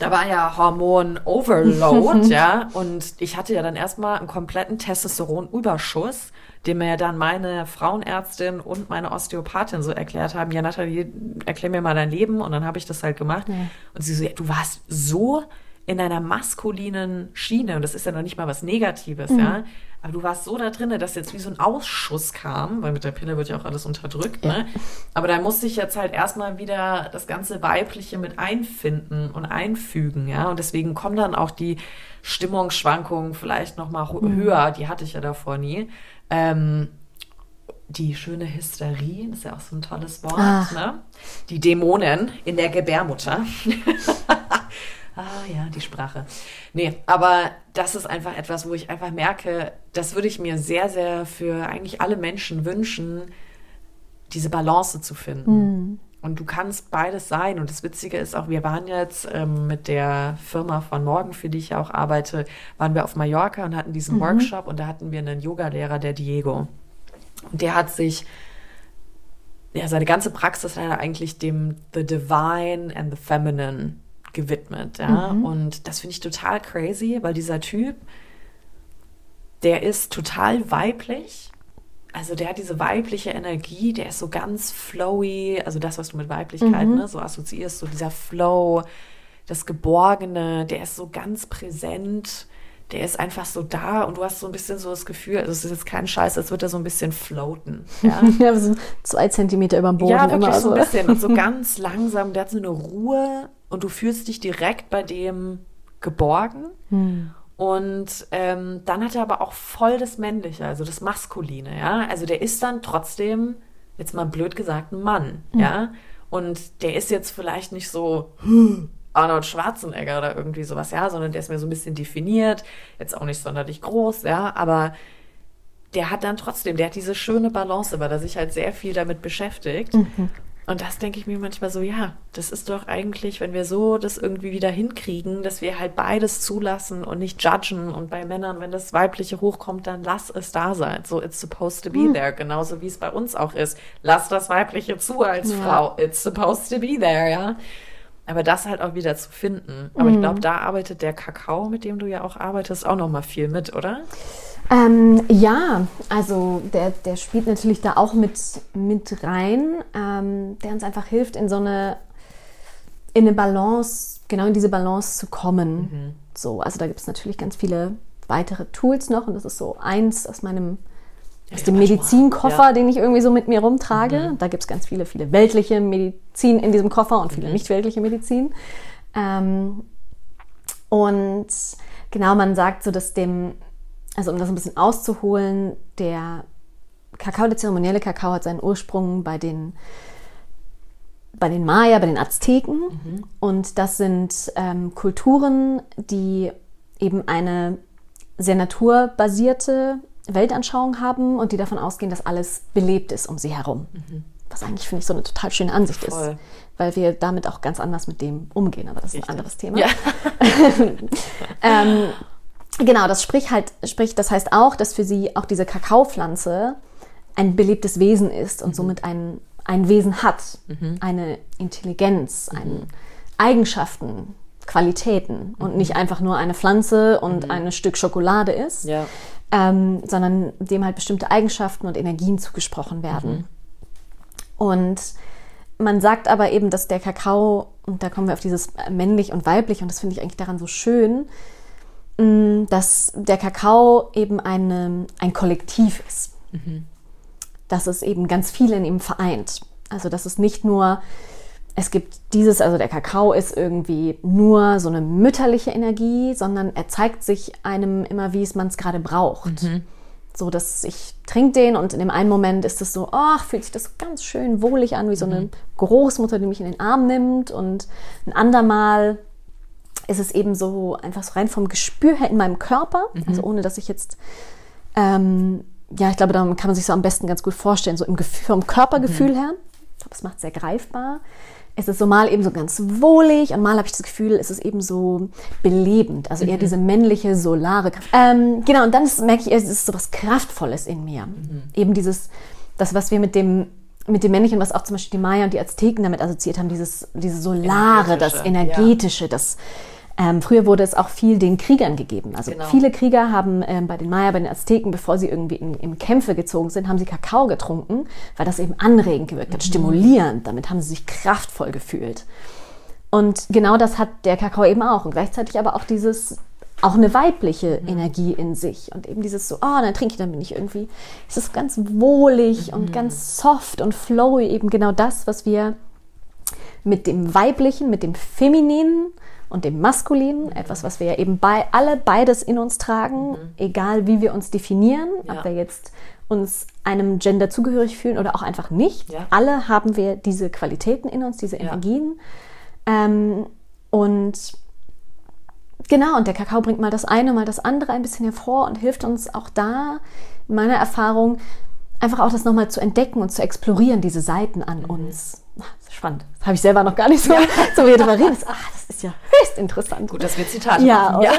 Da war ja Hormon-Overload, ja, und ich hatte ja dann erstmal einen kompletten Testosteron-Überschuss dem mir dann meine Frauenärztin und meine Osteopathin so erklärt haben, ja Nathalie, erklär mir mal dein Leben und dann habe ich das halt gemacht. Ja. Und sie so, ja, du warst so in einer maskulinen Schiene und das ist ja noch nicht mal was Negatives, mhm. ja. Aber du warst so da drin, dass jetzt wie so ein Ausschuss kam, weil mit der Pille wird ja auch alles unterdrückt, ja. ne? Aber da musste ich jetzt halt erstmal wieder das ganze Weibliche mit einfinden und einfügen, ja. Und deswegen kommen dann auch die Stimmungsschwankungen vielleicht nochmal mhm. höher, die hatte ich ja davor nie. Ähm, die schöne Hysterie, das ist ja auch so ein tolles Wort, ah. ne? Die Dämonen in der Gebärmutter. ah ja, die Sprache. Nee, aber das ist einfach etwas, wo ich einfach merke, das würde ich mir sehr, sehr für eigentlich alle Menschen wünschen, diese Balance zu finden. Mhm. Und du kannst beides sein. Und das Witzige ist auch, wir waren jetzt ähm, mit der Firma von morgen, für die ich ja auch arbeite, waren wir auf Mallorca und hatten diesen mhm. Workshop und da hatten wir einen Yogalehrer, der Diego. Und der hat sich, ja, seine ganze Praxis hat er eigentlich dem The Divine and the Feminine gewidmet. Ja? Mhm. Und das finde ich total crazy, weil dieser Typ, der ist total weiblich also der hat diese weibliche Energie, der ist so ganz flowy, also das, was du mit Weiblichkeit mhm. ne, so assoziierst, so dieser Flow, das Geborgene, der ist so ganz präsent, der ist einfach so da und du hast so ein bisschen so das Gefühl, also es ist jetzt kein Scheiß, als würde er so ein bisschen floaten. Ja, ja so zwei Zentimeter über dem Boden. Ja, wirklich immer so ein bisschen und so ganz langsam, der hat so eine Ruhe und du fühlst dich direkt bei dem geborgen. Hm. Und ähm, dann hat er aber auch voll das Männliche, also das Maskuline, ja. Also der ist dann trotzdem, jetzt mal blöd gesagt, ein Mann, mhm. ja. Und der ist jetzt vielleicht nicht so Arnold Schwarzenegger oder irgendwie sowas, ja, sondern der ist mir so ein bisschen definiert, jetzt auch nicht sonderlich groß, ja, aber der hat dann trotzdem, der hat diese schöne Balance, weil er sich halt sehr viel damit beschäftigt. Mhm. Und das denke ich mir manchmal so, ja, das ist doch eigentlich, wenn wir so das irgendwie wieder hinkriegen, dass wir halt beides zulassen und nicht judgen. Und bei Männern, wenn das Weibliche hochkommt, dann lass es da sein. So, it's supposed to be hm. there. Genauso wie es bei uns auch ist. Lass das Weibliche zu als ja. Frau. It's supposed to be there, ja. Aber das halt auch wieder zu finden. Aber mhm. ich glaube, da arbeitet der Kakao, mit dem du ja auch arbeitest, auch noch mal viel mit, oder? Ähm, ja, also der, der spielt natürlich da auch mit, mit rein, ähm, der uns einfach hilft, in so eine, in eine Balance, genau in diese Balance zu kommen. Mhm. So, also da gibt es natürlich ganz viele weitere Tools noch und das ist so eins aus meinem aus dem Medizinkoffer, ja. den ich irgendwie so mit mir rumtrage. Mhm. Da gibt es ganz viele, viele weltliche Medizin in diesem Koffer und viele mhm. nicht weltliche Medizin. Ähm, und genau, man sagt so, dass dem also um das ein bisschen auszuholen, der Kakao, der zeremonielle Kakao hat seinen Ursprung bei den, bei den Maya, bei den Azteken. Mhm. Und das sind ähm, Kulturen, die eben eine sehr naturbasierte Weltanschauung haben und die davon ausgehen, dass alles belebt ist um sie herum. Mhm. Was eigentlich, finde ich, so eine total schöne Ansicht Voll. ist. Weil wir damit auch ganz anders mit dem umgehen. Aber das ist Richtig. ein anderes Thema. Ja. ähm, genau, das spricht halt, spricht, das heißt auch, dass für sie auch diese Kakaopflanze ein belebtes Wesen ist und mhm. somit ein, ein Wesen hat. Mhm. Eine Intelligenz, mhm. ein Eigenschaften, Qualitäten und mhm. nicht einfach nur eine Pflanze und mhm. ein Stück Schokolade ist, ja. ähm, sondern dem halt bestimmte Eigenschaften und Energien zugesprochen werden. Mhm. Und man sagt aber eben, dass der Kakao, und da kommen wir auf dieses männlich und weiblich, und das finde ich eigentlich daran so schön, dass der Kakao eben eine, ein Kollektiv ist. Mhm. Dass es eben ganz viel in ihm vereint. Also dass es nicht nur es gibt dieses, also der Kakao ist irgendwie nur so eine mütterliche Energie, sondern er zeigt sich einem immer, wie es man es gerade braucht. Mhm. So, dass ich trinke den und in dem einen Moment ist es so, ach, fühlt sich das ganz schön wohlig an, wie so eine mhm. Großmutter, die mich in den Arm nimmt. Und ein andermal ist es eben so einfach so rein vom Gespür her in meinem Körper, mhm. also ohne dass ich jetzt, ähm, ja, ich glaube, da kann man sich so am besten ganz gut vorstellen, so im Gefühl, vom Körpergefühl mhm. her. Ich glaube, das macht es sehr greifbar es ist so mal eben so ganz wohlig und mal habe ich das Gefühl, es ist eben so belebend, also eher mhm. diese männliche solare Kraft. Ähm, genau, und dann ist, merke ich, es ist so was Kraftvolles in mir. Mhm. Eben dieses, das, was wir mit dem mit dem Männlichen, was auch zum Beispiel die Maya und die Azteken damit assoziiert haben, dieses, dieses Solare, das Energetische, ja. das ähm, früher wurde es auch viel den Kriegern gegeben. Also genau. viele Krieger haben ähm, bei den Maya, bei den Azteken, bevor sie irgendwie in, in, Kämpfe gezogen sind, haben sie Kakao getrunken, weil das eben anregend gewirkt hat, mhm. stimulierend. Damit haben sie sich kraftvoll gefühlt. Und genau das hat der Kakao eben auch. Und gleichzeitig aber auch dieses, auch eine weibliche mhm. Energie in sich. Und eben dieses so, oh, dann trinke ich, dann bin ich irgendwie, es ist ganz wohlig mhm. und ganz soft und flowy, eben genau das, was wir mit dem Weiblichen, mit dem Femininen und dem Maskulinen, etwas, was wir ja eben bei, alle beides in uns tragen, mhm. egal wie wir uns definieren, ja. ob wir jetzt uns einem Gender zugehörig fühlen oder auch einfach nicht. Ja. Alle haben wir diese Qualitäten in uns, diese Energien. Ja. Ähm, und genau, und der Kakao bringt mal das eine, mal das andere ein bisschen hervor und hilft uns auch da, in meiner Erfahrung, einfach auch das nochmal zu entdecken und zu explorieren, diese Seiten an mhm. uns. Spannend. Das habe ich selber noch gar nicht so, ja. so wie drüber reden. Ach, das ist ja höchst interessant. Gut, dass wir Zitate ja, machen. Ja.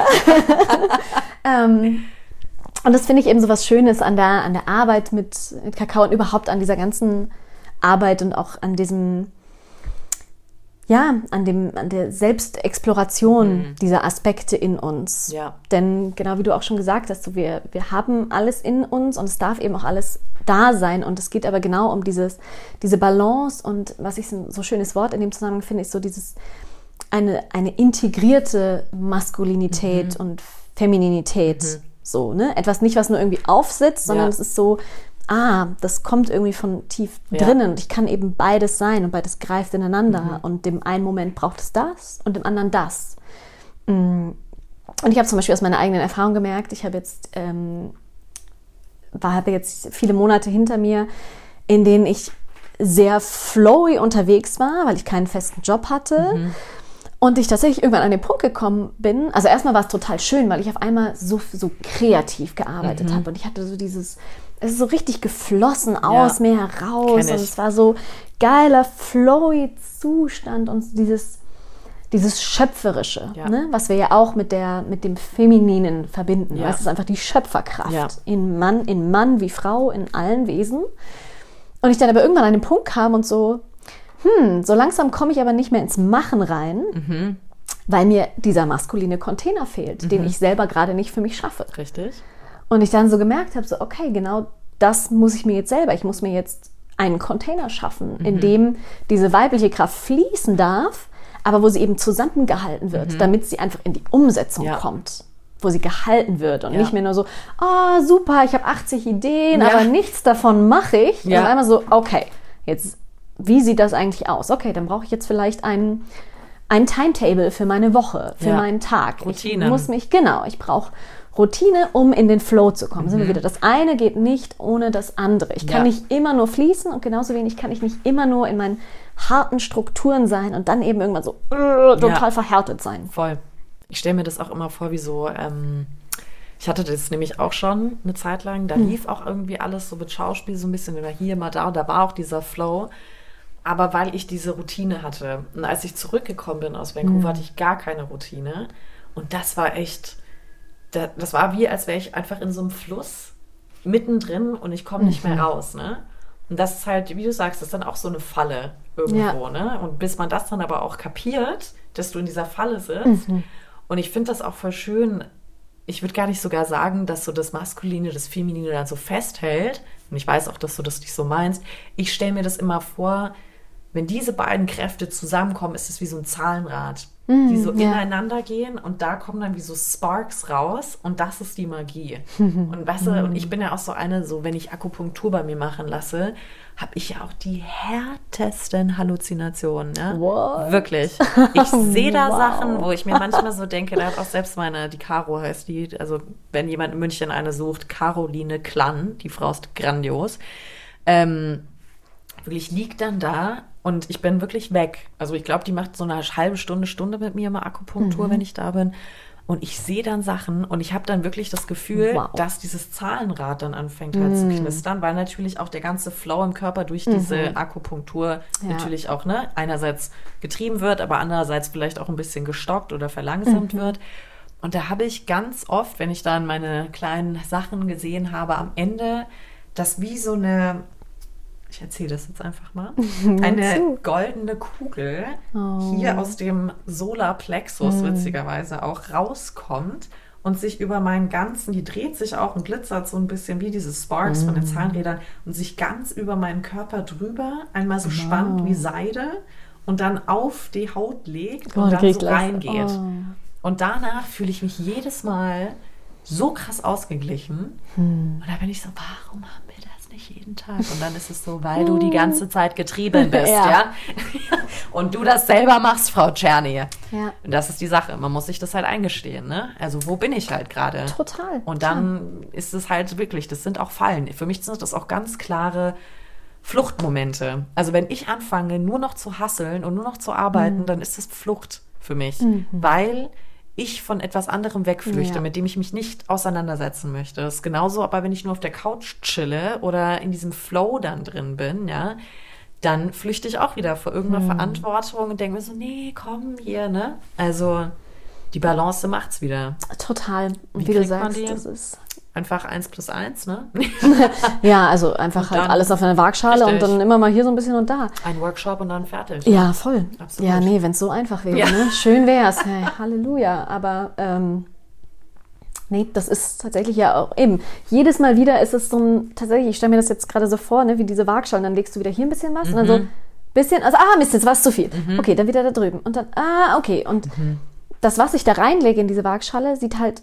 ähm, und das finde ich eben so was Schönes an der, an der Arbeit mit, mit Kakao und überhaupt an dieser ganzen Arbeit und auch an diesem ja, an, dem, an der Selbstexploration mhm. dieser Aspekte in uns. Ja. Denn genau wie du auch schon gesagt hast, so wir, wir haben alles in uns und es darf eben auch alles da sein. Und es geht aber genau um dieses, diese Balance und was ich so schönes Wort in dem Zusammenhang finde, ist so dieses eine, eine integrierte Maskulinität mhm. und Femininität. Mhm. So, ne? Etwas nicht, was nur irgendwie aufsitzt, sondern ja. es ist so, ah, das kommt irgendwie von tief ja. drinnen und ich kann eben beides sein und beides greift ineinander mhm. und dem einen Moment braucht es das und dem anderen das. Mm. Und ich habe zum Beispiel aus meiner eigenen Erfahrung gemerkt, ich habe jetzt, ähm, war, habe jetzt viele Monate hinter mir, in denen ich sehr flowy unterwegs war, weil ich keinen festen Job hatte. Mhm. Und ich tatsächlich irgendwann an den Punkt gekommen bin. Also erstmal war es total schön, weil ich auf einmal so, so kreativ gearbeitet mhm. habe. Und ich hatte so dieses, es ist so richtig geflossen aus ja, mir heraus. Und es war so geiler, flowy Zustand und dieses, dieses Schöpferische, ja. ne? was wir ja auch mit, der, mit dem Femininen verbinden. Ja. Es ist einfach die Schöpferkraft ja. in, Mann, in Mann wie Frau, in allen Wesen. Und ich dann aber irgendwann an den Punkt kam und so, hm, so langsam komme ich aber nicht mehr ins Machen rein, mhm. weil mir dieser maskuline Container fehlt, mhm. den ich selber gerade nicht für mich schaffe. Richtig. Und ich dann so gemerkt habe, so, okay, genau das muss ich mir jetzt selber, ich muss mir jetzt einen Container schaffen, mhm. in dem diese weibliche Kraft fließen darf, aber wo sie eben zusammengehalten wird, mhm. damit sie einfach in die Umsetzung ja. kommt wo sie gehalten wird und ja. nicht mehr nur so, oh super, ich habe 80 Ideen, ja. aber nichts davon mache ich. Ja. Und einmal so, okay, jetzt, wie sieht das eigentlich aus? Okay, dann brauche ich jetzt vielleicht einen, ein Timetable für meine Woche, für ja. meinen Tag. Routine. Ich muss mich, genau, ich brauche Routine, um in den Flow zu kommen. Mhm. Sind wir wieder. Das eine geht nicht ohne das andere. Ich kann ja. nicht immer nur fließen und genauso wenig kann ich nicht immer nur in meinen harten Strukturen sein und dann eben irgendwann so äh, total ja. verhärtet sein. Voll. Ich stelle mir das auch immer vor, wie so, ähm, ich hatte das nämlich auch schon eine Zeit lang, da mhm. lief auch irgendwie alles so mit Schauspiel so ein bisschen immer hier, mal da und da war auch dieser Flow. Aber weil ich diese Routine hatte und als ich zurückgekommen bin aus Vancouver, mhm. hatte ich gar keine Routine und das war echt, das war wie, als wäre ich einfach in so einem Fluss mittendrin und ich komme nicht mehr mhm. raus, ne? Und das ist halt, wie du sagst, das ist dann auch so eine Falle irgendwo, ja. ne? Und bis man das dann aber auch kapiert, dass du in dieser Falle sitzt. Mhm. Und ich finde das auch voll schön. Ich würde gar nicht sogar sagen, dass so das Maskuline, das Feminine dann so festhält. Und ich weiß auch, dass du das nicht so meinst. Ich stelle mir das immer vor, wenn diese beiden Kräfte zusammenkommen, ist es wie so ein Zahlenrad, mm, die so ja. ineinander gehen und da kommen dann wie so Sparks raus und das ist die Magie. und weißt du, und ich bin ja auch so eine, so wenn ich Akupunktur bei mir machen lasse, habe ich ja auch die härtesten Halluzinationen. Ja? What? Wirklich. Ich sehe da wow. Sachen, wo ich mir manchmal so denke, da hat auch selbst meine, die Caro heißt die, also wenn jemand in München eine sucht, Caroline Klann, die Frau ist grandios. Ähm, wirklich liegt dann da und ich bin wirklich weg. Also ich glaube, die macht so eine halbe Stunde, Stunde mit mir mal Akupunktur, mhm. wenn ich da bin. Und ich sehe dann Sachen und ich habe dann wirklich das Gefühl, wow. dass dieses Zahlenrad dann anfängt halt mm. zu knistern, weil natürlich auch der ganze Flow im Körper durch mhm. diese Akupunktur ja. natürlich auch ne, einerseits getrieben wird, aber andererseits vielleicht auch ein bisschen gestockt oder verlangsamt mhm. wird. Und da habe ich ganz oft, wenn ich dann meine kleinen Sachen gesehen habe, am Ende das wie so eine ich erzähle das jetzt einfach mal, eine goldene Kugel oh. hier aus dem Solarplexus mm. witzigerweise auch rauskommt und sich über meinen ganzen, die dreht sich auch und glitzert so ein bisschen wie diese Sparks mm. von den mm. Zahnrädern und sich ganz über meinen Körper drüber einmal so wow. spannt wie Seide und dann auf die Haut legt oh, und dann so reingeht. Oh. Und danach fühle ich mich jedes Mal so krass ausgeglichen. Hm. Und da bin ich so, warum haben wir nicht jeden Tag. Und dann ist es so, weil du die ganze Zeit getrieben bist, ja. ja? Und du das selber machst, Frau Czerny. Ja. Und das ist die Sache. Man muss sich das halt eingestehen, ne? Also, wo bin ich halt gerade? Total. Und dann ja. ist es halt wirklich, das sind auch Fallen. Für mich sind das auch ganz klare Fluchtmomente. Also, wenn ich anfange, nur noch zu hasseln und nur noch zu arbeiten, mhm. dann ist das Flucht für mich. Mhm. Weil ich von etwas anderem wegflüchte, ja. mit dem ich mich nicht auseinandersetzen möchte. Das ist genauso, aber wenn ich nur auf der Couch chille oder in diesem Flow dann drin bin, ja, dann flüchte ich auch wieder vor irgendeiner hm. Verantwortung und denke mir so, nee, komm hier, ne? Also die Balance macht's wieder. Total. Wie, wie du sagst, das ist Einfach eins plus eins, ne? ja, also einfach halt alles auf einer Waagschale richtig. und dann immer mal hier so ein bisschen und da. Ein Workshop und dann fertig. Ja, voll. Absolut. Ja, nee, wenn es so einfach wäre, ja. ne? Schön wär's. Hey, Halleluja. Aber ähm, nee, das ist tatsächlich ja auch eben. Jedes Mal wieder ist es so ein, tatsächlich, ich stelle mir das jetzt gerade so vor, ne, wie diese Waagschale, dann legst du wieder hier ein bisschen was mhm. und dann so mhm. bisschen, also ah, Mist, jetzt war es zu viel. Mhm. Okay, dann wieder da drüben. Und dann, ah, okay. Und mhm. das, was ich da reinlege in diese Waagschale, sieht halt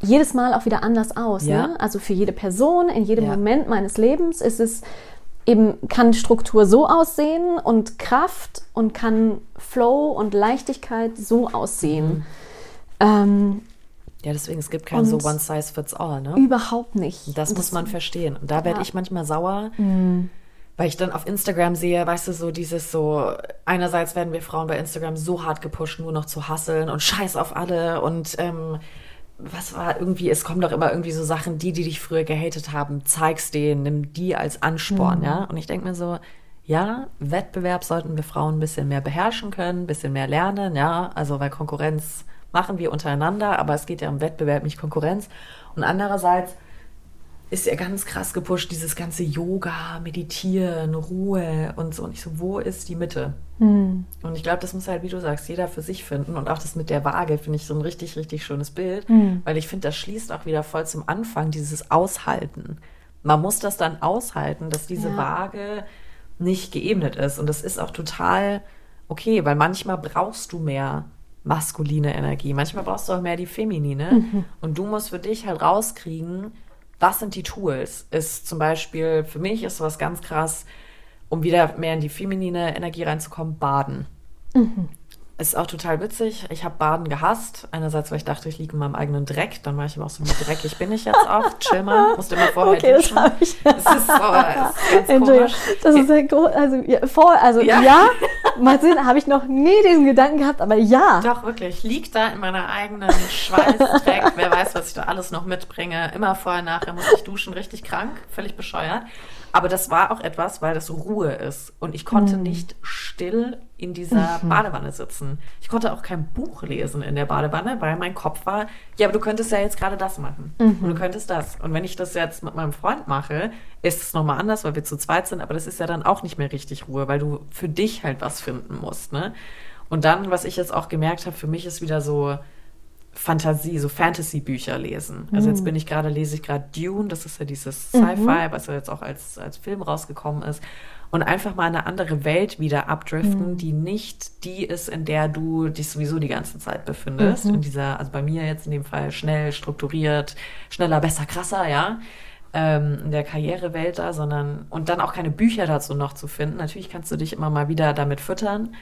jedes Mal auch wieder anders aus. Ja. Ne? Also für jede Person, in jedem ja. Moment meines Lebens ist es eben, kann Struktur so aussehen und Kraft und kann Flow und Leichtigkeit so aussehen. Mhm. Ähm, ja, deswegen, es gibt kein so One Size Fits All, ne? Überhaupt nicht. Das, das muss man verstehen. Und da werde ja. ich manchmal sauer, mhm. weil ich dann auf Instagram sehe, weißt du, so dieses so, einerseits werden wir Frauen bei Instagram so hart gepusht, nur noch zu hasseln und scheiß auf alle und ähm, was war irgendwie, es kommen doch immer irgendwie so Sachen, die, die dich früher gehatet haben, zeig's denen, nimm die als Ansporn, mhm. ja. Und ich denke mir so, ja, Wettbewerb sollten wir Frauen ein bisschen mehr beherrschen können, ein bisschen mehr lernen, ja. Also, weil Konkurrenz machen wir untereinander, aber es geht ja um Wettbewerb, nicht Konkurrenz. Und andererseits, ist ja ganz krass gepusht, dieses ganze Yoga, Meditieren, Ruhe und so. Und ich so, wo ist die Mitte? Mhm. Und ich glaube, das muss halt, wie du sagst, jeder für sich finden. Und auch das mit der Waage finde ich so ein richtig, richtig schönes Bild, mhm. weil ich finde, das schließt auch wieder voll zum Anfang dieses Aushalten. Man muss das dann aushalten, dass diese ja. Waage nicht geebnet ist. Und das ist auch total okay, weil manchmal brauchst du mehr maskuline Energie. Manchmal brauchst du auch mehr die feminine. Mhm. Und du musst für dich halt rauskriegen, was sind die Tools? Ist zum Beispiel, für mich ist was ganz krass, um wieder mehr in die feminine Energie reinzukommen, baden. Mhm. ist auch total witzig. Ich habe Baden gehasst. Einerseits, weil ich dachte, ich liege in meinem eigenen Dreck. Dann war ich aber auch so, wie dreckig bin ich jetzt auch. Chill mal, musste immer vorher Okay, das duschen. habe ich. Das ist so, das ist ganz komisch. das ist sehr groß. Also, ja, vor, also Ja. ja, mal sehen, habe ich noch nie diesen Gedanken gehabt, aber ja. Doch, wirklich. Liegt da in meiner eigenen Schweißdreck. Wer weiß, was ich da alles noch mitbringe. Immer vorher, nachher muss ich duschen. Richtig krank. Völlig bescheuert. Aber das war auch etwas, weil das Ruhe ist. Und ich konnte nicht still in dieser Badewanne sitzen. Ich konnte auch kein Buch lesen in der Badewanne, weil mein Kopf war, ja, aber du könntest ja jetzt gerade das machen. Und du könntest das. Und wenn ich das jetzt mit meinem Freund mache, ist es nochmal anders, weil wir zu zweit sind. Aber das ist ja dann auch nicht mehr richtig Ruhe, weil du für dich halt was finden musst. Ne? Und dann, was ich jetzt auch gemerkt habe, für mich ist wieder so Fantasie, so Fantasy-Bücher lesen. Also jetzt bin ich gerade, lese ich gerade Dune, das ist ja dieses Sci-Fi, was ja jetzt auch als, als Film rausgekommen ist. Und einfach mal eine andere Welt wieder abdriften, die nicht die ist, in der du dich sowieso die ganze Zeit befindest. In dieser, also bei mir jetzt in dem Fall schnell, strukturiert, schneller, besser, krasser, ja ähm, in der Karrierewelt da, sondern und dann auch keine Bücher dazu noch zu finden. Natürlich kannst du dich immer mal wieder damit füttern,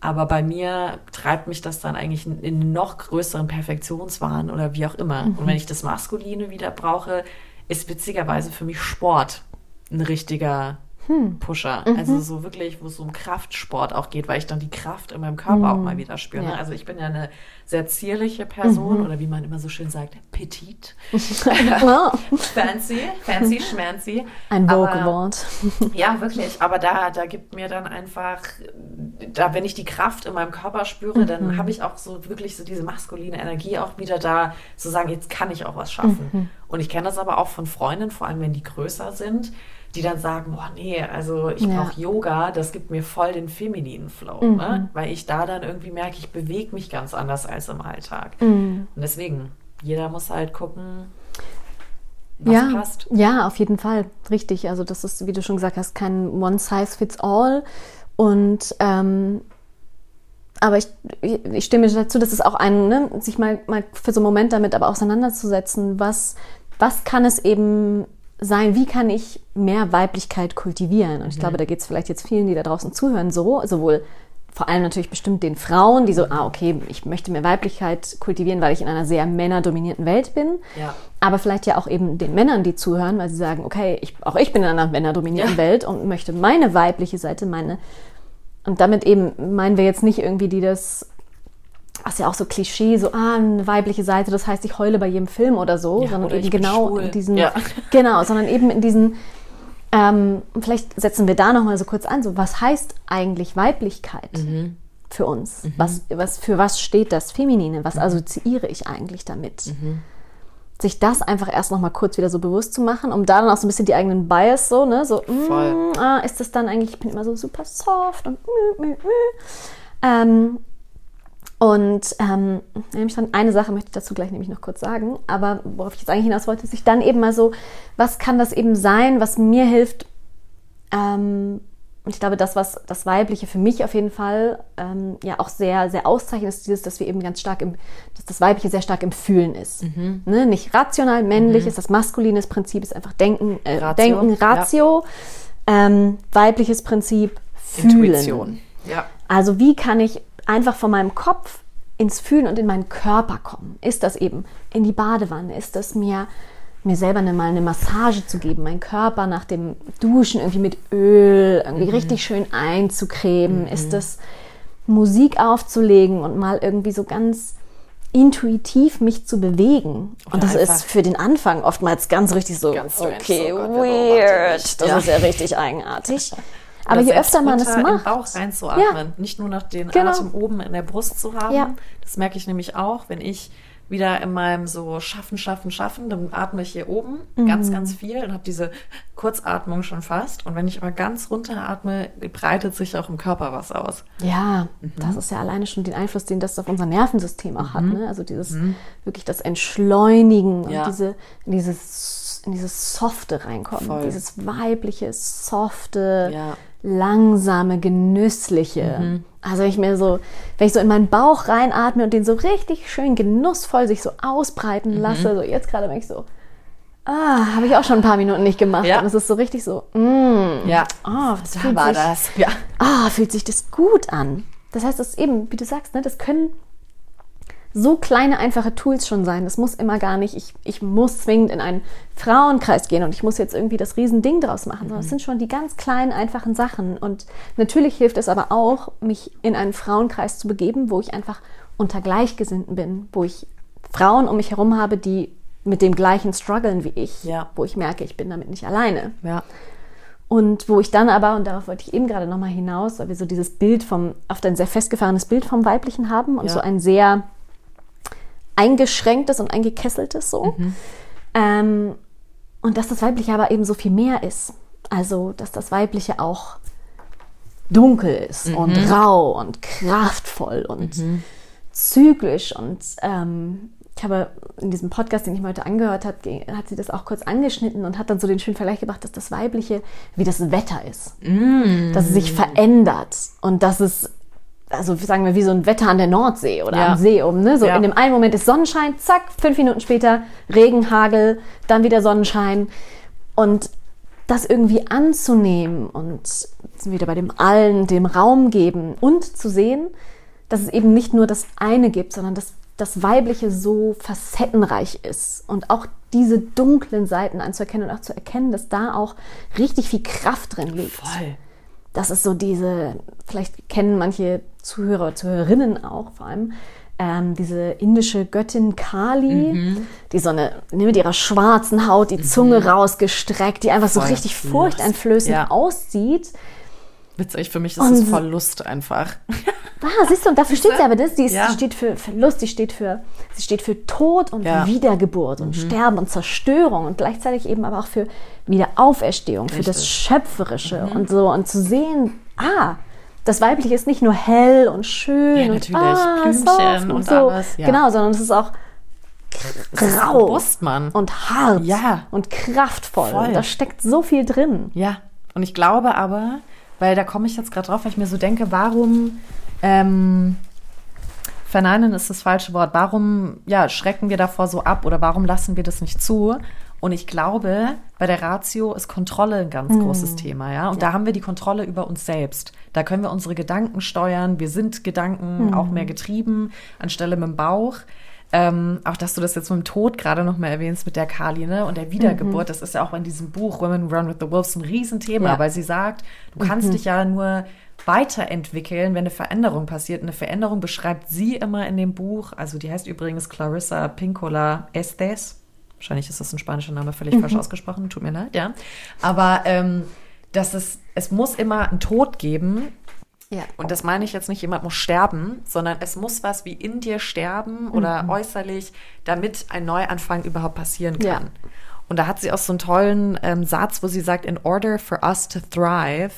aber bei mir treibt mich das dann eigentlich in, in einen noch größeren Perfektionswahn oder wie auch immer. Und wenn ich das Maskuline wieder brauche, ist witzigerweise für mich Sport ein richtiger Pusher. Also so wirklich, wo es um Kraftsport auch geht, weil ich dann die Kraft in meinem Körper auch mal wieder spüre. ne? Ja. Also ich bin ja eine sehr zierliche Person oder wie man immer so schön sagt, petit. Ja. Fancy, fancy, schmancy. Ein Vogue-Wort. Ja, wirklich. Aber da, da gibt mir dann einfach, da, wenn ich die Kraft in meinem Körper spüre, dann habe ich auch so wirklich so diese maskuline Energie auch wieder da, zu sagen, jetzt kann ich auch was schaffen. Und ich kenne das aber auch von Freundinnen, vor allem wenn die größer sind, die dann sagen, boah, nee, also ich Ja. brauche Yoga, das gibt mir voll den femininen Flow, ne? weil ich da dann irgendwie merke, ich bewege mich ganz anders als im Alltag. Und deswegen, jeder muss halt gucken, was ja, passt. ja, auf jeden Fall. Richtig. Also das ist, wie du schon gesagt hast, kein One Size Fits All. Und ähm, aber ich, ich stimme dazu, dass es auch ein, ne, sich mal, mal für so einen Moment damit aber auseinanderzusetzen, was, was kann es eben sein, wie kann ich mehr Weiblichkeit kultivieren? Und ich glaube, da geht es vielleicht jetzt vielen, die da draußen zuhören, so, sowohl vor allem natürlich bestimmt den Frauen, die so, ah, okay, ich möchte mehr Weiblichkeit kultivieren, weil ich in einer sehr männerdominierten Welt bin. Ja. Aber vielleicht ja auch eben den Männern, die zuhören, weil sie sagen, okay, ich, auch ich bin in einer männerdominierten Ja. Welt und möchte meine weibliche Seite, meine. Und damit eben meinen wir jetzt nicht irgendwie, die das, was ja auch so Klischee, so, ah, eine weibliche Seite, das heißt, ich heule bei jedem Film oder so, Ja, sondern oder eben genau schwul. in diesen, Ja. genau, sondern eben in diesen, ähm, vielleicht setzen wir da nochmal so kurz an, so, was heißt eigentlich Weiblichkeit? Mhm. für uns? Was, was, für was steht das Feminine? Mhm. Was assoziiere ich eigentlich damit? Sich das einfach erst noch mal kurz wieder so bewusst zu machen, um da dann auch so ein bisschen die eigenen Bias so, ne, so, mm, ah, ist das dann eigentlich, ich bin immer so super soft und mm, mm, mm. Ähm, und ähm, nämlich dann eine Sache möchte ich dazu gleich nämlich noch kurz sagen, aber worauf ich jetzt eigentlich hinaus wollte, ist sich dann eben mal so, was kann das eben sein, was mir hilft, ähm, und ich glaube, das, was das Weibliche für mich auf jeden Fall ähm, ja auch sehr, sehr auszeichnet, ist dieses, dass wir eben ganz stark im, dass das Weibliche sehr stark im Fühlen ist. Ne? Nicht rational, männlich ist das maskulines Prinzip, ist einfach Denken, äh, Ratio, Denken, ja. Ratio. Ähm, weibliches Prinzip, Fühlen. Intuition. Ja. Also wie kann ich einfach von meinem Kopf ins Fühlen und in meinen Körper kommen? Ist das eben in die Badewanne? Ist das mir, mir selber eine, mal eine Massage zu geben, meinen Körper nach dem Duschen irgendwie mit Öl irgendwie richtig schön einzucremen? Ist das Musik aufzulegen und mal irgendwie so ganz intuitiv mich zu bewegen. Und Oder das einfach- ist für den Anfang oftmals ganz richtig so, Ganz strange, okay, so Gott, wer weird. Das Ja. ist ja richtig eigenartig. Aber je öfter man es macht, Bauch reinzuatmen. Nicht nur noch den Genau. Atem oben in der Brust zu haben. Ja. Das merke ich nämlich auch, wenn ich wieder in meinem so schaffen, schaffen, schaffen, dann atme ich hier oben Mhm. ganz, ganz viel und habe diese Kurzatmung schon fast. Und wenn ich aber ganz runter atme, breitet sich auch im Körper was aus. Ja, Mhm. das ist ja alleine schon den Einfluss, den das auf unser Nervensystem auch hat. Ne? Also dieses wirklich das Entschleunigen Ja. und diese, in dieses, in dieses Softe reinkommen. Voll. Dieses weibliche, softe, Ja. Langsame, genüssliche. Mhm. Also ich mir so, wenn ich so in meinen Bauch reinatme und den so richtig schön genussvoll sich so ausbreiten Mhm. lasse, so jetzt gerade bin ich so, ah, habe ich auch schon ein paar Minuten nicht gemacht. Ja. Und es ist so richtig so, mm, Ja, ah, das da war sich, das. Ja. ah, fühlt sich das gut an. Das heißt, es ist eben, wie du sagst, ne, das können so kleine, einfache Tools schon sein. Das muss immer gar nicht, ich, ich muss zwingend in einen Frauenkreis gehen und ich muss jetzt irgendwie das Riesending draus machen, sondern es mhm. sind schon die ganz kleinen, einfachen Sachen. Und natürlich hilft es aber auch, mich in einen Frauenkreis zu begeben, wo ich einfach unter Gleichgesinnten bin, wo ich Frauen um mich herum habe, die mit dem gleichen strugglen wie ich, ja. wo ich merke, ich bin damit nicht alleine. Ja. Und wo ich dann aber, und darauf wollte ich eben gerade nochmal hinaus, weil wir so dieses Bild vom, oft ein sehr festgefahrenes Bild vom Weiblichen haben und ja. so ein sehr eingeschränktes und eingekesseltes so. Mhm. Ähm, und dass das Weibliche aber eben so viel mehr ist. Also, dass das Weibliche auch dunkel ist mhm. und rau und kraftvoll und mhm. zyklisch und ähm, ich habe in diesem Podcast, den ich mir heute angehört habe, hat sie das auch kurz angeschnitten und hat dann so den schönen Vergleich gemacht, dass das Weibliche wie das Wetter ist. Mm. Dass es sich verändert und dass es, also sagen wir, wie so ein Wetter an der Nordsee oder ja. am See oben. Ne? So ja. in dem einen Moment ist Sonnenschein, zack, fünf Minuten später Regen, Hagel, dann wieder Sonnenschein. Und das irgendwie anzunehmen und wieder bei dem Allen, dem Raum geben und zu sehen, dass es eben nicht nur das eine gibt, sondern dass das Weibliche so facettenreich ist und auch diese dunklen Seiten anzuerkennen und auch zu erkennen, dass da auch richtig viel Kraft drin liegt. Voll. Das ist so diese, vielleicht kennen manche Zuhörer, Zuhörerinnen auch vor allem, ähm, diese indische Göttin Kali, mhm. die so eine, mit ihrer schwarzen Haut, die Zunge mhm. rausgestreckt, die einfach Voll. so richtig furchteinflößend ja. aussieht Witzig, für mich ist es Verlust einfach. Ah, siehst du, und dafür steht sie aber das. Die, ist, ja. steht für Verlust, die steht für, sie steht für Tod und ja. Wiedergeburt und mhm. Sterben und Zerstörung und gleichzeitig eben aber auch für Wiederauferstehung, Richtig. für das Schöpferische mhm. und so. Und zu sehen, ah, das Weibliche ist nicht nur hell und schön ja, und ah, Blümchen und, so. alles. Ja. Genau, sondern es ist auch grau robust, und hart ja. und kraftvoll. Voll. Da steckt so viel drin. Ja, und ich glaube aber, weil da komme ich jetzt gerade drauf, weil ich mir so denke, warum ähm, verneinen ist das falsche Wort. Warum ja, schrecken wir davor so ab oder warum lassen wir das nicht zu? Und ich glaube, bei der Ratio ist Kontrolle ein ganz mm. großes Thema, ja. Und ja. da haben wir die Kontrolle über uns selbst. Da können wir unsere Gedanken steuern. Wir sind Gedanken mm. auch mehr getrieben anstelle mit dem Bauch. Ähm, auch dass du das jetzt mit dem Tod gerade noch mal erwähnst mit der Kali ne? und der Wiedergeburt, mhm. das ist ja auch in diesem Buch Women Run with the Wolves ein Riesenthema, ja. weil sie sagt, du kannst mhm. dich ja nur weiterentwickeln, wenn eine Veränderung passiert. Eine Veränderung beschreibt sie immer in dem Buch, also die heißt übrigens Clarissa Pincola Estes. Wahrscheinlich ist das ein spanischer Name, völlig mhm. falsch ausgesprochen, tut mir leid, ja. Aber ähm, dass es, es muss immer einen Tod geben, ja. Und das meine ich jetzt nicht, jemand muss sterben, sondern es muss was wie in dir sterben oder mhm. äußerlich, damit ein Neuanfang überhaupt passieren kann. Ja. Und da hat sie auch so einen tollen ähm, Satz, wo sie sagt, in order for us to thrive,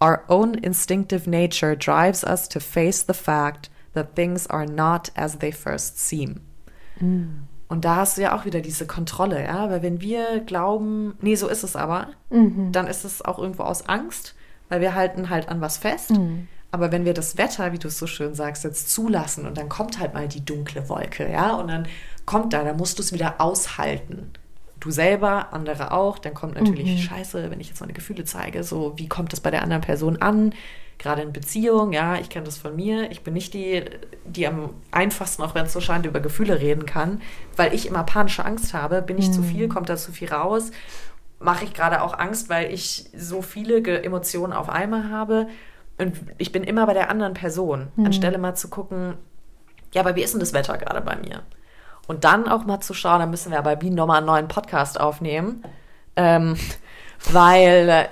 our own instinctive nature drives us to face the fact that things are not as they first seem. Mhm. Und da hast du ja auch wieder diese Kontrolle, ja, weil wenn wir glauben, nee, so ist es aber, mhm. dann ist es auch irgendwo aus Angst, weil wir halten halt an was fest. Mhm. Aber wenn wir das Wetter, wie du es so schön sagst, jetzt zulassen und dann kommt halt mal die dunkle Wolke, ja, und dann kommt da, dann musst du es wieder aushalten. Du selber, andere auch, dann kommt natürlich mhm. Scheiße, wenn ich jetzt meine Gefühle zeige, so wie kommt das bei der anderen Person an? Gerade in Beziehung, ja, ich kenne das von mir. Ich bin nicht die, die am einfachsten, auch wenn es so scheint, über Gefühle reden kann, weil ich immer panische Angst habe. Bin ich mhm. zu viel, kommt da zu viel raus? Mache ich gerade auch Angst, weil ich so viele Emotionen auf einmal habe? Und ich bin immer bei der anderen Person, mhm. anstelle mal zu gucken, ja, aber wie ist denn das Wetter gerade bei mir? Und dann auch mal zu schauen, da müssen wir aber wie nochmal einen neuen Podcast aufnehmen. Ähm, weil,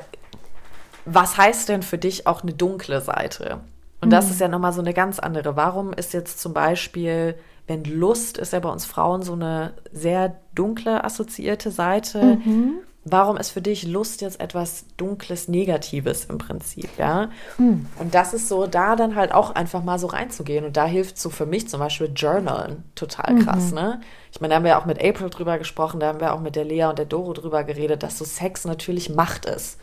was heißt denn für dich auch eine dunkle Seite? Und das mhm. ist ja nochmal so eine ganz andere. Warum ist jetzt zum Beispiel, wenn Lust ist ja bei uns Frauen so eine sehr dunkle assoziierte Seite. Mhm warum ist für dich Lust jetzt etwas Dunkles, Negatives im Prinzip, ja? Mhm. Und das ist so, da dann halt auch einfach mal so reinzugehen. Und da hilft so für mich zum Beispiel Journalen total krass, mhm. ne? Ich meine, da haben wir auch mit April drüber gesprochen, da haben wir auch mit der Lea und der Doro drüber geredet, dass so Sex natürlich Macht ist.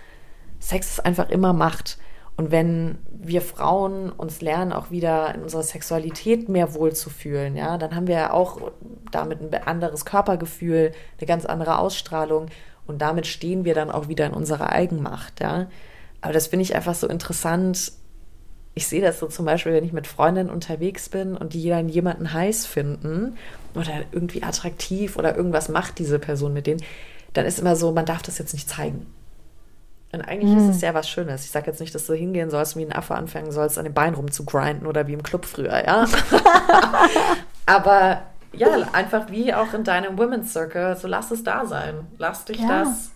Sex ist einfach immer Macht. Und wenn wir Frauen uns lernen, auch wieder in unserer Sexualität mehr wohlzufühlen, ja, dann haben wir ja auch damit ein anderes Körpergefühl, eine ganz andere Ausstrahlung. Und damit stehen wir dann auch wieder in unserer Eigenmacht, ja. Aber das finde ich einfach so interessant, ich sehe das so zum Beispiel, wenn ich mit Freundinnen unterwegs bin und die dann jemanden heiß finden oder irgendwie attraktiv oder irgendwas macht diese Person mit denen, dann ist immer so, man darf das jetzt nicht zeigen. Und eigentlich ist es ja was Schönes. Ich sage jetzt nicht, dass du hingehen sollst, wie ein Affe anfangen sollst, an den Beinen rumzugrinden oder wie im Club früher, ja. Aber ja, einfach wie auch in deinem Women's Circle, so lass es da sein. Lass dich Ja. das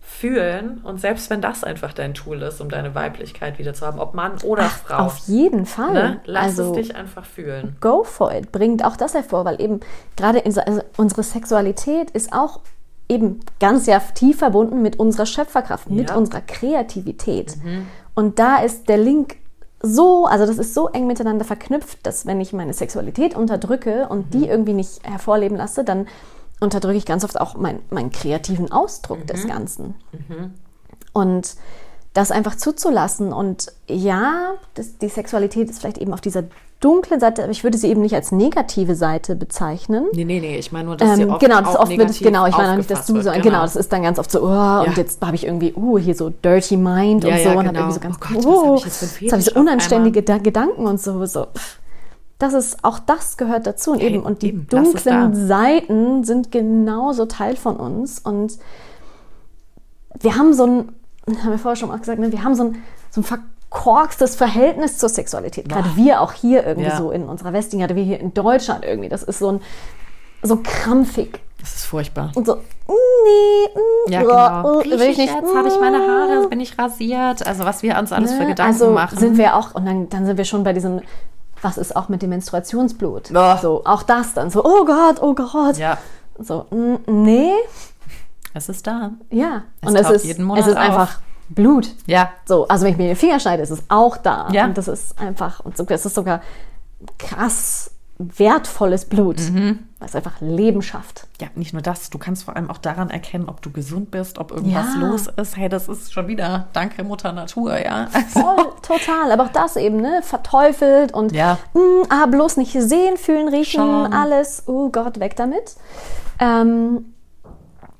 fühlen. Und selbst wenn das einfach dein Tool ist, um deine Weiblichkeit wieder zu haben, ob Mann oder Frau, Auf jeden Fall. ne? lass also, es dich einfach fühlen. go for it, bringt auch das hervor, weil eben gerade also unsere Sexualität ist auch eben ganz ja tief verbunden mit unserer Schöpferkraft, mit Ja. unserer Kreativität. Und da ist der Link so, also das ist so eng miteinander verknüpft, dass wenn ich meine Sexualität unterdrücke und die irgendwie nicht hervorleben lasse, dann unterdrücke ich ganz oft auch mein, meinen kreativen Ausdruck des Ganzen. Und das einfach zuzulassen. Und ja, das, die Sexualität ist vielleicht eben auf dieser dunklen Seite, aber ich würde sie eben nicht als negative Seite bezeichnen. Nee, nee, nee, ich meine nur, dass sie Ähm, oft genau, das auch oft wird genau, ich meine auch nicht, dass du so, wird, genau. das ist dann ganz oft so, oh, und jetzt habe ich irgendwie, uh, hier so Dirty Mind Ja, und so ja, und habe genau. irgendwie so ganz, Oh Gott, was oh, hab ich jetzt für jetzt habe ich so unanständige Da- Gedanken und so, so. pff. Das ist, auch das gehört dazu und eben, und die eben, dunklen. Seiten sind genauso Teil von uns und wir haben so ein, haben wir vorher schon mal gesagt, ne, wir haben so ein, so ein verkorkstes Verhältnis zur Sexualität. Gerade wir auch hier irgendwie Ja. so in unserer Westlichen, gerade wir hier in Deutschland irgendwie. Das ist so ein, so krampfig. Das ist furchtbar. Und so, nee, mm, Ja, ja, genau. äh, will ich nicht. jetzt? Habe ich meine Haare? Bin ich rasiert? Also was wir uns alles für Ne? Gedanken also machen. sind wir auch, und dann, dann sind wir schon bei diesem, was ist auch mit dem Menstruationsblut? Oh. So, auch das dann so, oh Gott, oh Gott. ja, So, mm, nee, es ist da. ja. Es und es ist, jeden Monat es ist auf. einfach Blut. Ja, So, also wenn ich mir den Finger schneide, ist es auch da. Ja. Und das ist einfach, und das ist sogar krass wertvolles Blut, Mhm. was einfach Leben schafft. ja, nicht nur das. Du kannst vor allem auch daran erkennen, ob du gesund bist, ob irgendwas Ja. los ist. Hey, das ist schon wieder Danke Mutter Natur, ja. Voll, total. Aber auch das eben, ne? Verteufelt und Ja. mm, ah, bloß nicht sehen, fühlen, riechen, Schauen. alles. Oh Gott, weg damit. Ähm,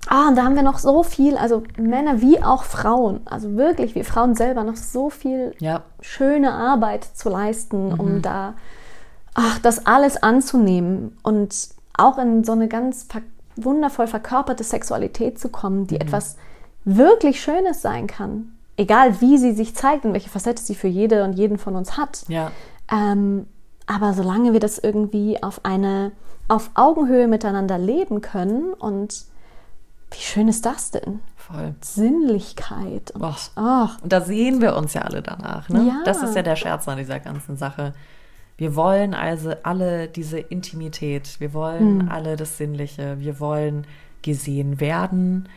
ah, und da haben wir noch so viel, also Männer wie auch Frauen, also wirklich, wir Frauen selber noch so viel Ja, schöne Arbeit zu leisten, Mhm. um da ach, das alles anzunehmen und auch in so eine ganz ver wundervoll verkörperte Sexualität zu kommen, Mhm. die etwas wirklich Schönes sein kann. Egal wie sie sich zeigt und welche Facette sie für jede und jeden von uns hat. ja. Ähm, aber solange wir das irgendwie auf eine, auf Augenhöhe miteinander leben können und wie schön ist das denn? Voll. Sinnlichkeit. Und, Och. ach, Und da sehen wir uns ja alle danach. Ne? Ja. Das ist ja der Scherz an dieser ganzen Sache. Wir wollen also alle diese Intimität. Wir wollen Hm. alle das Sinnliche. Wir wollen gesehen werden.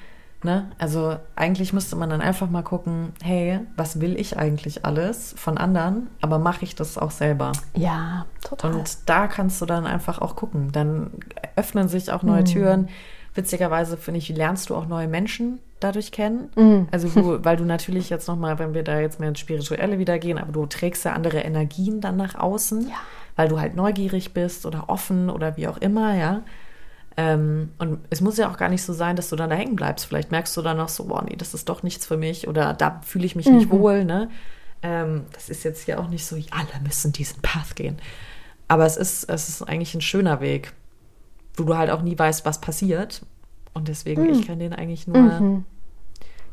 Ne? Also eigentlich müsste man dann einfach mal gucken, hey, was will ich eigentlich alles von anderen, aber mache ich das auch selber? ja, total. Und da kannst du dann einfach auch gucken. Dann öffnen sich auch neue Türen. Witzigerweise finde ich, lernst du auch neue Menschen dadurch kennen. Mhm. Also du, weil du natürlich jetzt nochmal, wenn wir da jetzt mehr ins Spirituelle wieder gehen, aber du trägst ja andere Energien dann nach außen, Ja. weil du halt neugierig bist oder offen oder wie auch immer, ja. Ähm, und es muss ja auch gar nicht so sein, dass du dann da hängen bleibst. Vielleicht merkst du dann noch so, boah, nee, das ist doch nichts für mich oder da fühle ich mich nicht wohl, ne? Ähm, das ist jetzt ja auch nicht so, alle müssen diesen Path gehen. Aber es ist, es ist eigentlich ein schöner Weg, wo du halt auch nie weißt, was passiert. Und deswegen, ich kann den eigentlich nur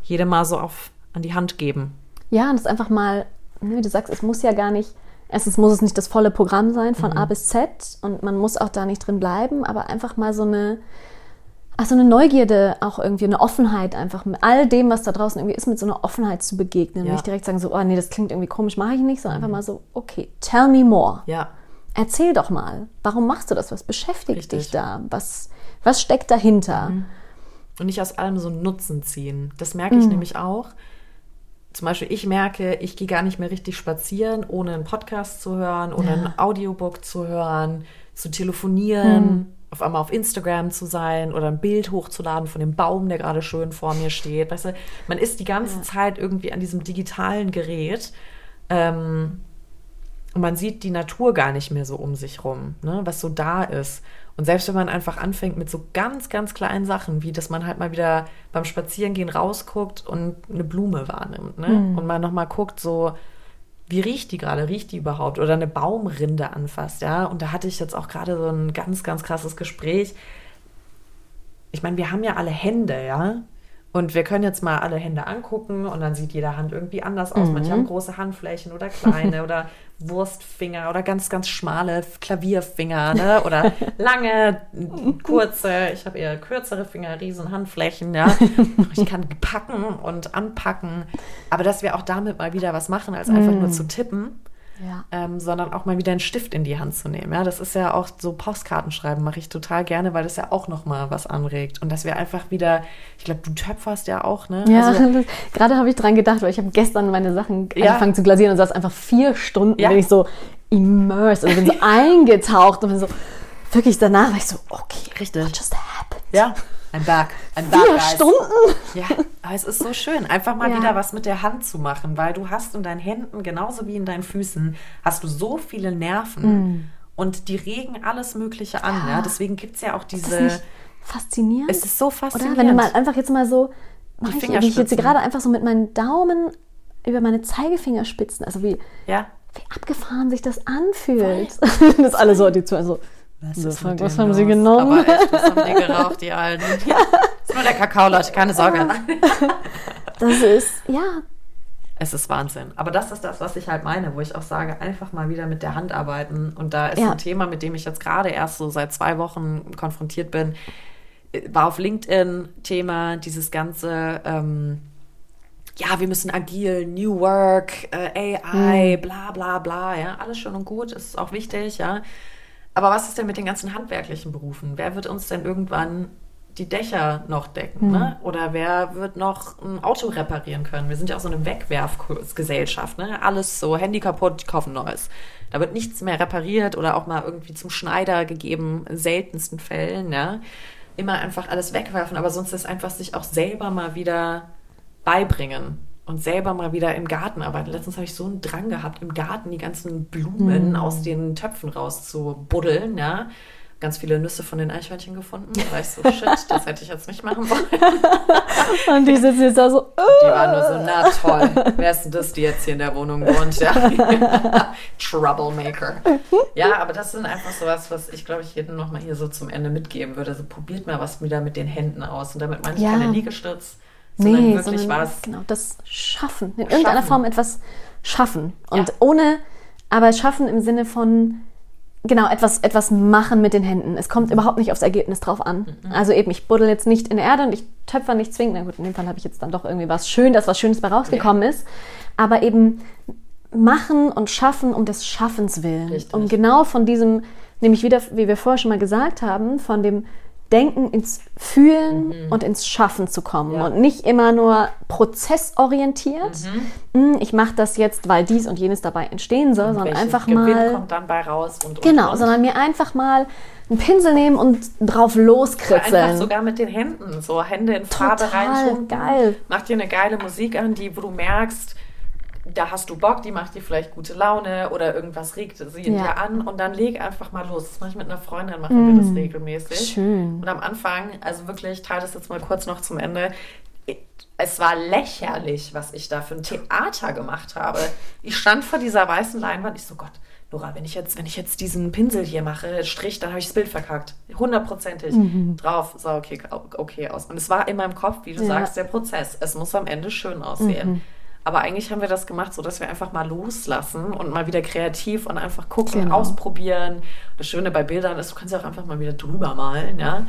jedem mal so auf, an die Hand geben. Ja, und das einfach mal, ne, wie du sagst, es muss ja gar nicht, erstens muss es nicht das volle Programm sein von Mhm. A bis Z und man muss auch da nicht drin bleiben, aber einfach mal so eine, ach, so eine Neugierde, auch irgendwie eine Offenheit, einfach mit all dem, was da draußen irgendwie ist, mit so einer Offenheit zu begegnen. Ja. Mhm. Nicht direkt sagen so, oh nee, das klingt irgendwie komisch, mache ich nicht, sondern einfach mal so, okay, tell me more. Ja, Erzähl doch mal, warum machst du das? Was beschäftigt Richtig. Mhm. dich da? Was, was steckt dahinter? und nicht aus allem so einen Nutzen ziehen. Das merke ich nämlich auch. Zum Beispiel, ich merke, ich gehe gar nicht mehr richtig spazieren, ohne einen Podcast zu hören, ohne ein Audiobook zu hören, zu telefonieren, auf einmal auf Instagram zu sein oder ein Bild hochzuladen von dem Baum, der gerade schön vor mir steht. Weißt du, man ist die ganze Zeit irgendwie an diesem digitalen Gerät. Ähm, und man sieht die Natur gar nicht mehr so um sich rum, ne, was so da ist. Und selbst wenn man einfach anfängt mit so ganz, ganz kleinen Sachen, wie dass man halt mal wieder beim Spazierengehen rausguckt und eine Blume wahrnimmt, ne? Und man nochmal guckt, so, wie riecht die gerade? Riecht die überhaupt? Oder eine Baumrinde anfasst, ja? Und da hatte ich jetzt auch gerade so ein ganz, ganz krasses Gespräch. Ich meine, wir haben ja alle Hände, ja? Und wir können jetzt mal alle Hände angucken und dann sieht jede Hand irgendwie anders aus. Mhm. Manche haben große Handflächen oder kleine oder Wurstfinger oder ganz, ganz schmale Klavierfinger ne? oder lange, kurze. Ich habe eher kürzere Finger, riesen Handflächen. Ja? Ich kann packen und anpacken. Aber dass wir auch damit mal wieder was machen, als einfach mhm. nur zu tippen ja. ähm, sondern auch mal wieder einen Stift in die Hand zu nehmen. Ja, das ist ja auch so Postkartenschreiben mache ich total gerne, weil das ja auch noch mal was anregt und dass wir einfach wieder, ich glaube, du töpferst ja auch, ne? Ja, also, gerade habe ich dran gedacht, weil ich habe gestern meine Sachen ja. angefangen zu glasieren und saß einfach vier Stunden, ja. bin ich so immersed und bin so eingetaucht und bin so wirklich danach war ich so, okay, richtig, what just happened? Ja. Ein Berg. Ein Berg. Vier guys. Stunden? Ja, aber es ist so schön, einfach mal ja. wieder was mit der Hand zu machen, weil du hast in deinen Händen, genauso wie in deinen Füßen, hast du so viele Nerven mm. und die regen alles Mögliche an. Ja. ja? Deswegen gibt es ja auch diese... Faszinierend? Es ist so faszinierend. Oder? Wenn du mal einfach jetzt mal so... Die ich, ich jetzt gerade einfach so mit meinen Daumen über meine Zeigefingerspitzen, also wie, ja. wie abgefahren sich das anfühlt. das ist alles so, die zwei so... Was, ist was, was haben los? Sie genommen? Aber echt, was haben die geraucht, die Alten? Ja, ist nur der Kakao, Leute, keine Sorge. das ist, ja. Es ist Wahnsinn. Aber das ist das, was ich halt meine, wo ich auch sage, einfach mal wieder mit der Hand arbeiten. Und da ist ja. ein Thema, mit dem ich jetzt gerade erst so seit zwei Wochen konfrontiert bin, war auf LinkedIn Thema, dieses ganze, ähm, ja, wir müssen agil, New Work, äh, AI, mhm. bla bla bla, ja, alles schön und gut, ist auch wichtig, ja. Aber was ist denn mit den ganzen handwerklichen Berufen? Wer wird uns denn irgendwann die Dächer noch decken? Mhm. Ne? Oder wer wird noch ein Auto reparieren können? Wir sind ja auch so eine Wegwerfgesellschaft. Ne? Alles so, Handy kaputt, ich kaufe ein neues. Da wird nichts mehr repariert oder auch mal irgendwie zum Schneider gegeben, in seltensten Fällen. Ja? Immer einfach alles wegwerfen, aber sonst ist einfach sich auch selber mal wieder beibringen und selber mal wieder im Garten arbeiten. Letztens habe ich so einen Drang gehabt, im Garten die ganzen Blumen mm. aus den Töpfen rauszubuddeln, ja. Ganz viele Nüsse von den Eichhörnchen gefunden. Da war ich so, shit, das hätte ich jetzt nicht machen wollen. und die sitzen jetzt da so, uh. Die waren nur so, na toll, wer ist denn das, die jetzt hier in der Wohnung wohnt? Ja. Troublemaker. Ja, aber das sind einfach so was, was ich, glaube ich, jedem nochmal hier so zum Ende mitgeben würde. Also probiert mal was wieder mit den Händen aus. Und damit meine ich ja. keine Liegestütz, sondern nee, wirklich sondern, was. Genau, das Schaffen. In irgendeiner schaffen. Form etwas schaffen. Und ja. ohne, aber schaffen im Sinne von, genau, etwas, etwas machen mit den Händen. Es kommt überhaupt nicht aufs Ergebnis drauf an. Mhm. Also eben, ich buddel jetzt nicht in der Erde und ich töpfer nicht zwingend. Na gut, in dem Fall habe ich jetzt dann doch irgendwie was schön, dass was Schönes bei rausgekommen ja. ist. Aber eben machen und schaffen um des Schaffens willen. Richtig. Um genau von diesem, nämlich wieder, wie wir vorher schon mal gesagt haben, von dem Denken ins Fühlen mhm. und ins Schaffen zu kommen ja. und nicht immer nur prozessorientiert. Mhm. Hm, ich mache das jetzt, weil dies und jenes dabei entstehen soll, und sondern einfach Gewinn mal kommt dann bei raus und, und genau, und. sondern mir einfach mal einen Pinsel nehmen und drauf loskritzeln. Einfach sogar mit den Händen, so Hände in Farbe rein. Geil. Mach dir eine geile Musik an, die wo du merkst, da hast du Bock, die macht dir vielleicht gute Laune oder irgendwas regt sie ja. dir an und dann leg einfach mal los. Das mache ich mit einer Freundin, machen mm. wir das regelmäßig. Schön. Und am Anfang, also wirklich, teile das jetzt mal kurz noch zum Ende. Es war lächerlich, was ich da für ein Theater gemacht habe. Ich stand vor dieser weißen Leinwand, ich so, Gott, Nora, wenn ich jetzt, wenn ich jetzt diesen Pinsel hier mache, Strich, dann habe ich das Bild verkackt. Hundertprozentig mhm. drauf. So, okay, okay aus. Und es war in meinem Kopf, wie du ja. sagst, der Prozess. Es muss am Ende schön aussehen. Mhm. Aber eigentlich haben wir das gemacht, so dass wir einfach mal loslassen und mal wieder kreativ und einfach gucken, genau. ausprobieren. Das Schöne bei Bildern ist, du kannst ja auch einfach mal wieder drüber malen, ja.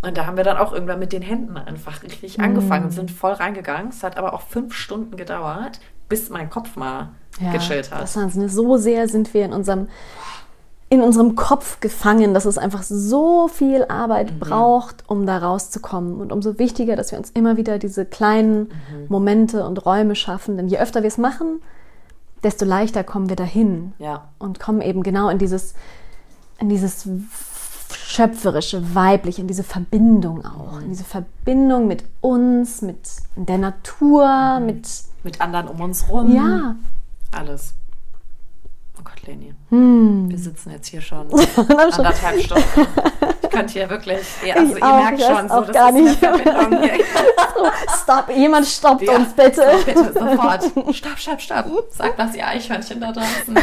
Und da haben wir dann auch irgendwann mit den Händen einfach richtig mhm. angefangen und sind voll reingegangen. Es hat aber auch fünf Stunden gedauert, bis mein Kopf mal ja, gechillt hat. Das Wahnsinn. So sehr sind wir in unserem in unserem Kopf gefangen, dass es einfach so viel Arbeit mhm. braucht, um da rauszukommen. Und umso wichtiger, dass wir uns immer wieder diese kleinen mhm. Momente und Räume schaffen. Denn je öfter wir es machen, desto leichter kommen wir dahin. Ja. Und kommen eben genau in dieses, in dieses schöpferische, weibliche, in diese Verbindung auch. In diese Verbindung mit uns, mit der Natur, mhm. mit. Mit anderen um uns rum. Ja. Alles. Leni. Hm. Wir sitzen jetzt hier schon anderthalb Stunden. Ich könnt hier wirklich, ja, also Ich ihr auch, merkt schon, so, das gar ist nicht. eine Verbindung. Stopp, jemand stoppt Ja. uns bitte. So, bitte, sofort. Stopp, stopp, stopp. Sagt das ihr Eichhörnchen da draußen.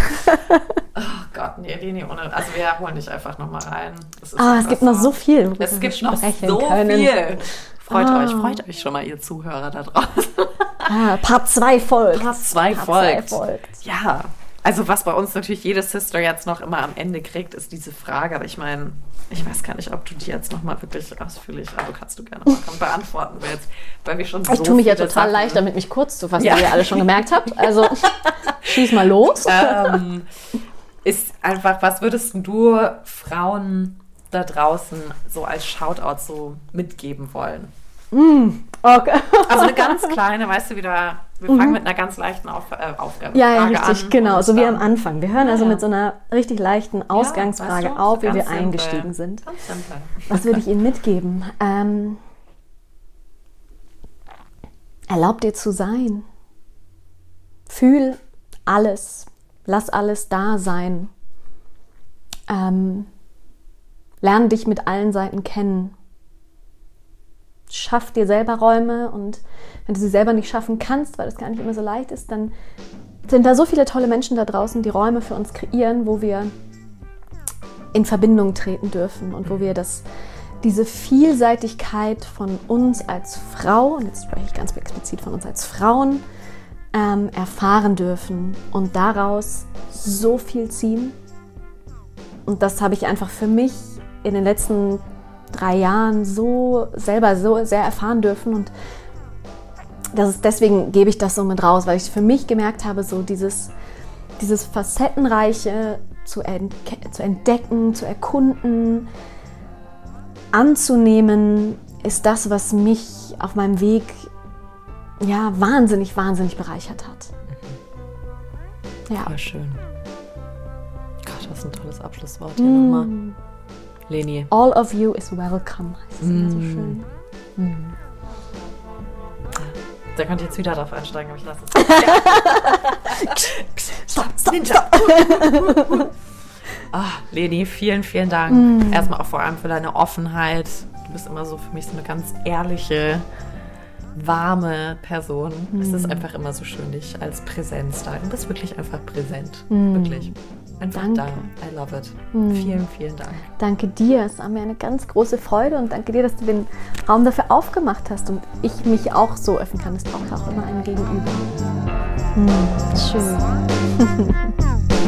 Oh Gott, nee, Leni, ohne. Also wir holen dich einfach nochmal rein. Ah, es gibt noch so viel. Es gibt noch so können. viel. Freut Ah. euch, freut euch schon mal, ihr Zuhörer da draußen. Ah, Part 2 folgt. Part 2 Part zwei folgt. folgt. Ja, also was bei uns natürlich jede Sister jetzt noch immer am Ende kriegt, ist diese Frage. Aber ich meine, ich weiß gar nicht, ob du die jetzt nochmal wirklich ausführlich, also kannst du gerne mal beantworten willst, weil wir schon so Ich tue mich ja total Sachen- leicht, damit mich kurz zu fassen, Ja. wie ihr alle schon gemerkt habt. Also schieß mal los. ähm, ist einfach, was würdest du Frauen da draußen so als Shoutout so mitgeben wollen? Okay. Also eine ganz kleine, weißt du wieder, wir fangen mit einer ganz leichten Auf, äh, Aufgabe Mhm. Ja, ja, richtig, an genau, so wie am Anfang. Wir hören also Ja, ja. mit so einer richtig leichten Ausgangsfrage weißt du, auf, so wie wir simpel. eingestiegen sind. Ganz simpel. Was würde ich Ihnen mitgeben? Ähm, erlaub dir zu sein. Fühl alles. Lass alles da sein. Ähm, lern dich mit allen Seiten kennen. Schaff dir selber Räume und wenn du sie selber nicht schaffen kannst, weil das gar nicht immer so leicht ist, dann sind da so viele tolle Menschen da draußen, die Räume für uns kreieren, wo wir in Verbindung treten dürfen und wo wir das, diese Vielseitigkeit von uns als Frau, und jetzt spreche ich ganz explizit von uns als Frauen, ähm, erfahren dürfen und daraus so viel ziehen. Und das habe ich einfach für mich in den letzten drei Jahren so selber so sehr erfahren dürfen und das ist, deswegen gebe ich das so mit raus, weil ich für mich gemerkt habe, so dieses, dieses Facettenreiche zu, entke- zu entdecken, zu erkunden, anzunehmen, ist das, was mich auf meinem Weg ja wahnsinnig, wahnsinnig bereichert hat. Ja. Voll schön. Gott, ist ein tolles Abschlusswort hier nochmal. Leni. All of you is welcome, heißt es immer so schön. Da könnt ihr jetzt wieder drauf einsteigen, aber ich lasse es. Stopp, stopp, stopp. Ah, Leni, vielen, vielen Dank. Erstmal auch vor allem für deine Offenheit. Du bist immer so für mich so eine ganz ehrliche, warme Person. Es ist einfach immer so schön, dich als Präsenz da. Du bist wirklich einfach präsent. Wirklich. Einfach Danke. da. I love it. Vielen, vielen Dank. Danke dir, es war mir eine ganz große Freude und danke dir, dass du den Raum dafür aufgemacht hast und ich mich auch so öffnen kann. Es braucht auch immer einen Gegenüber. Hm, schön.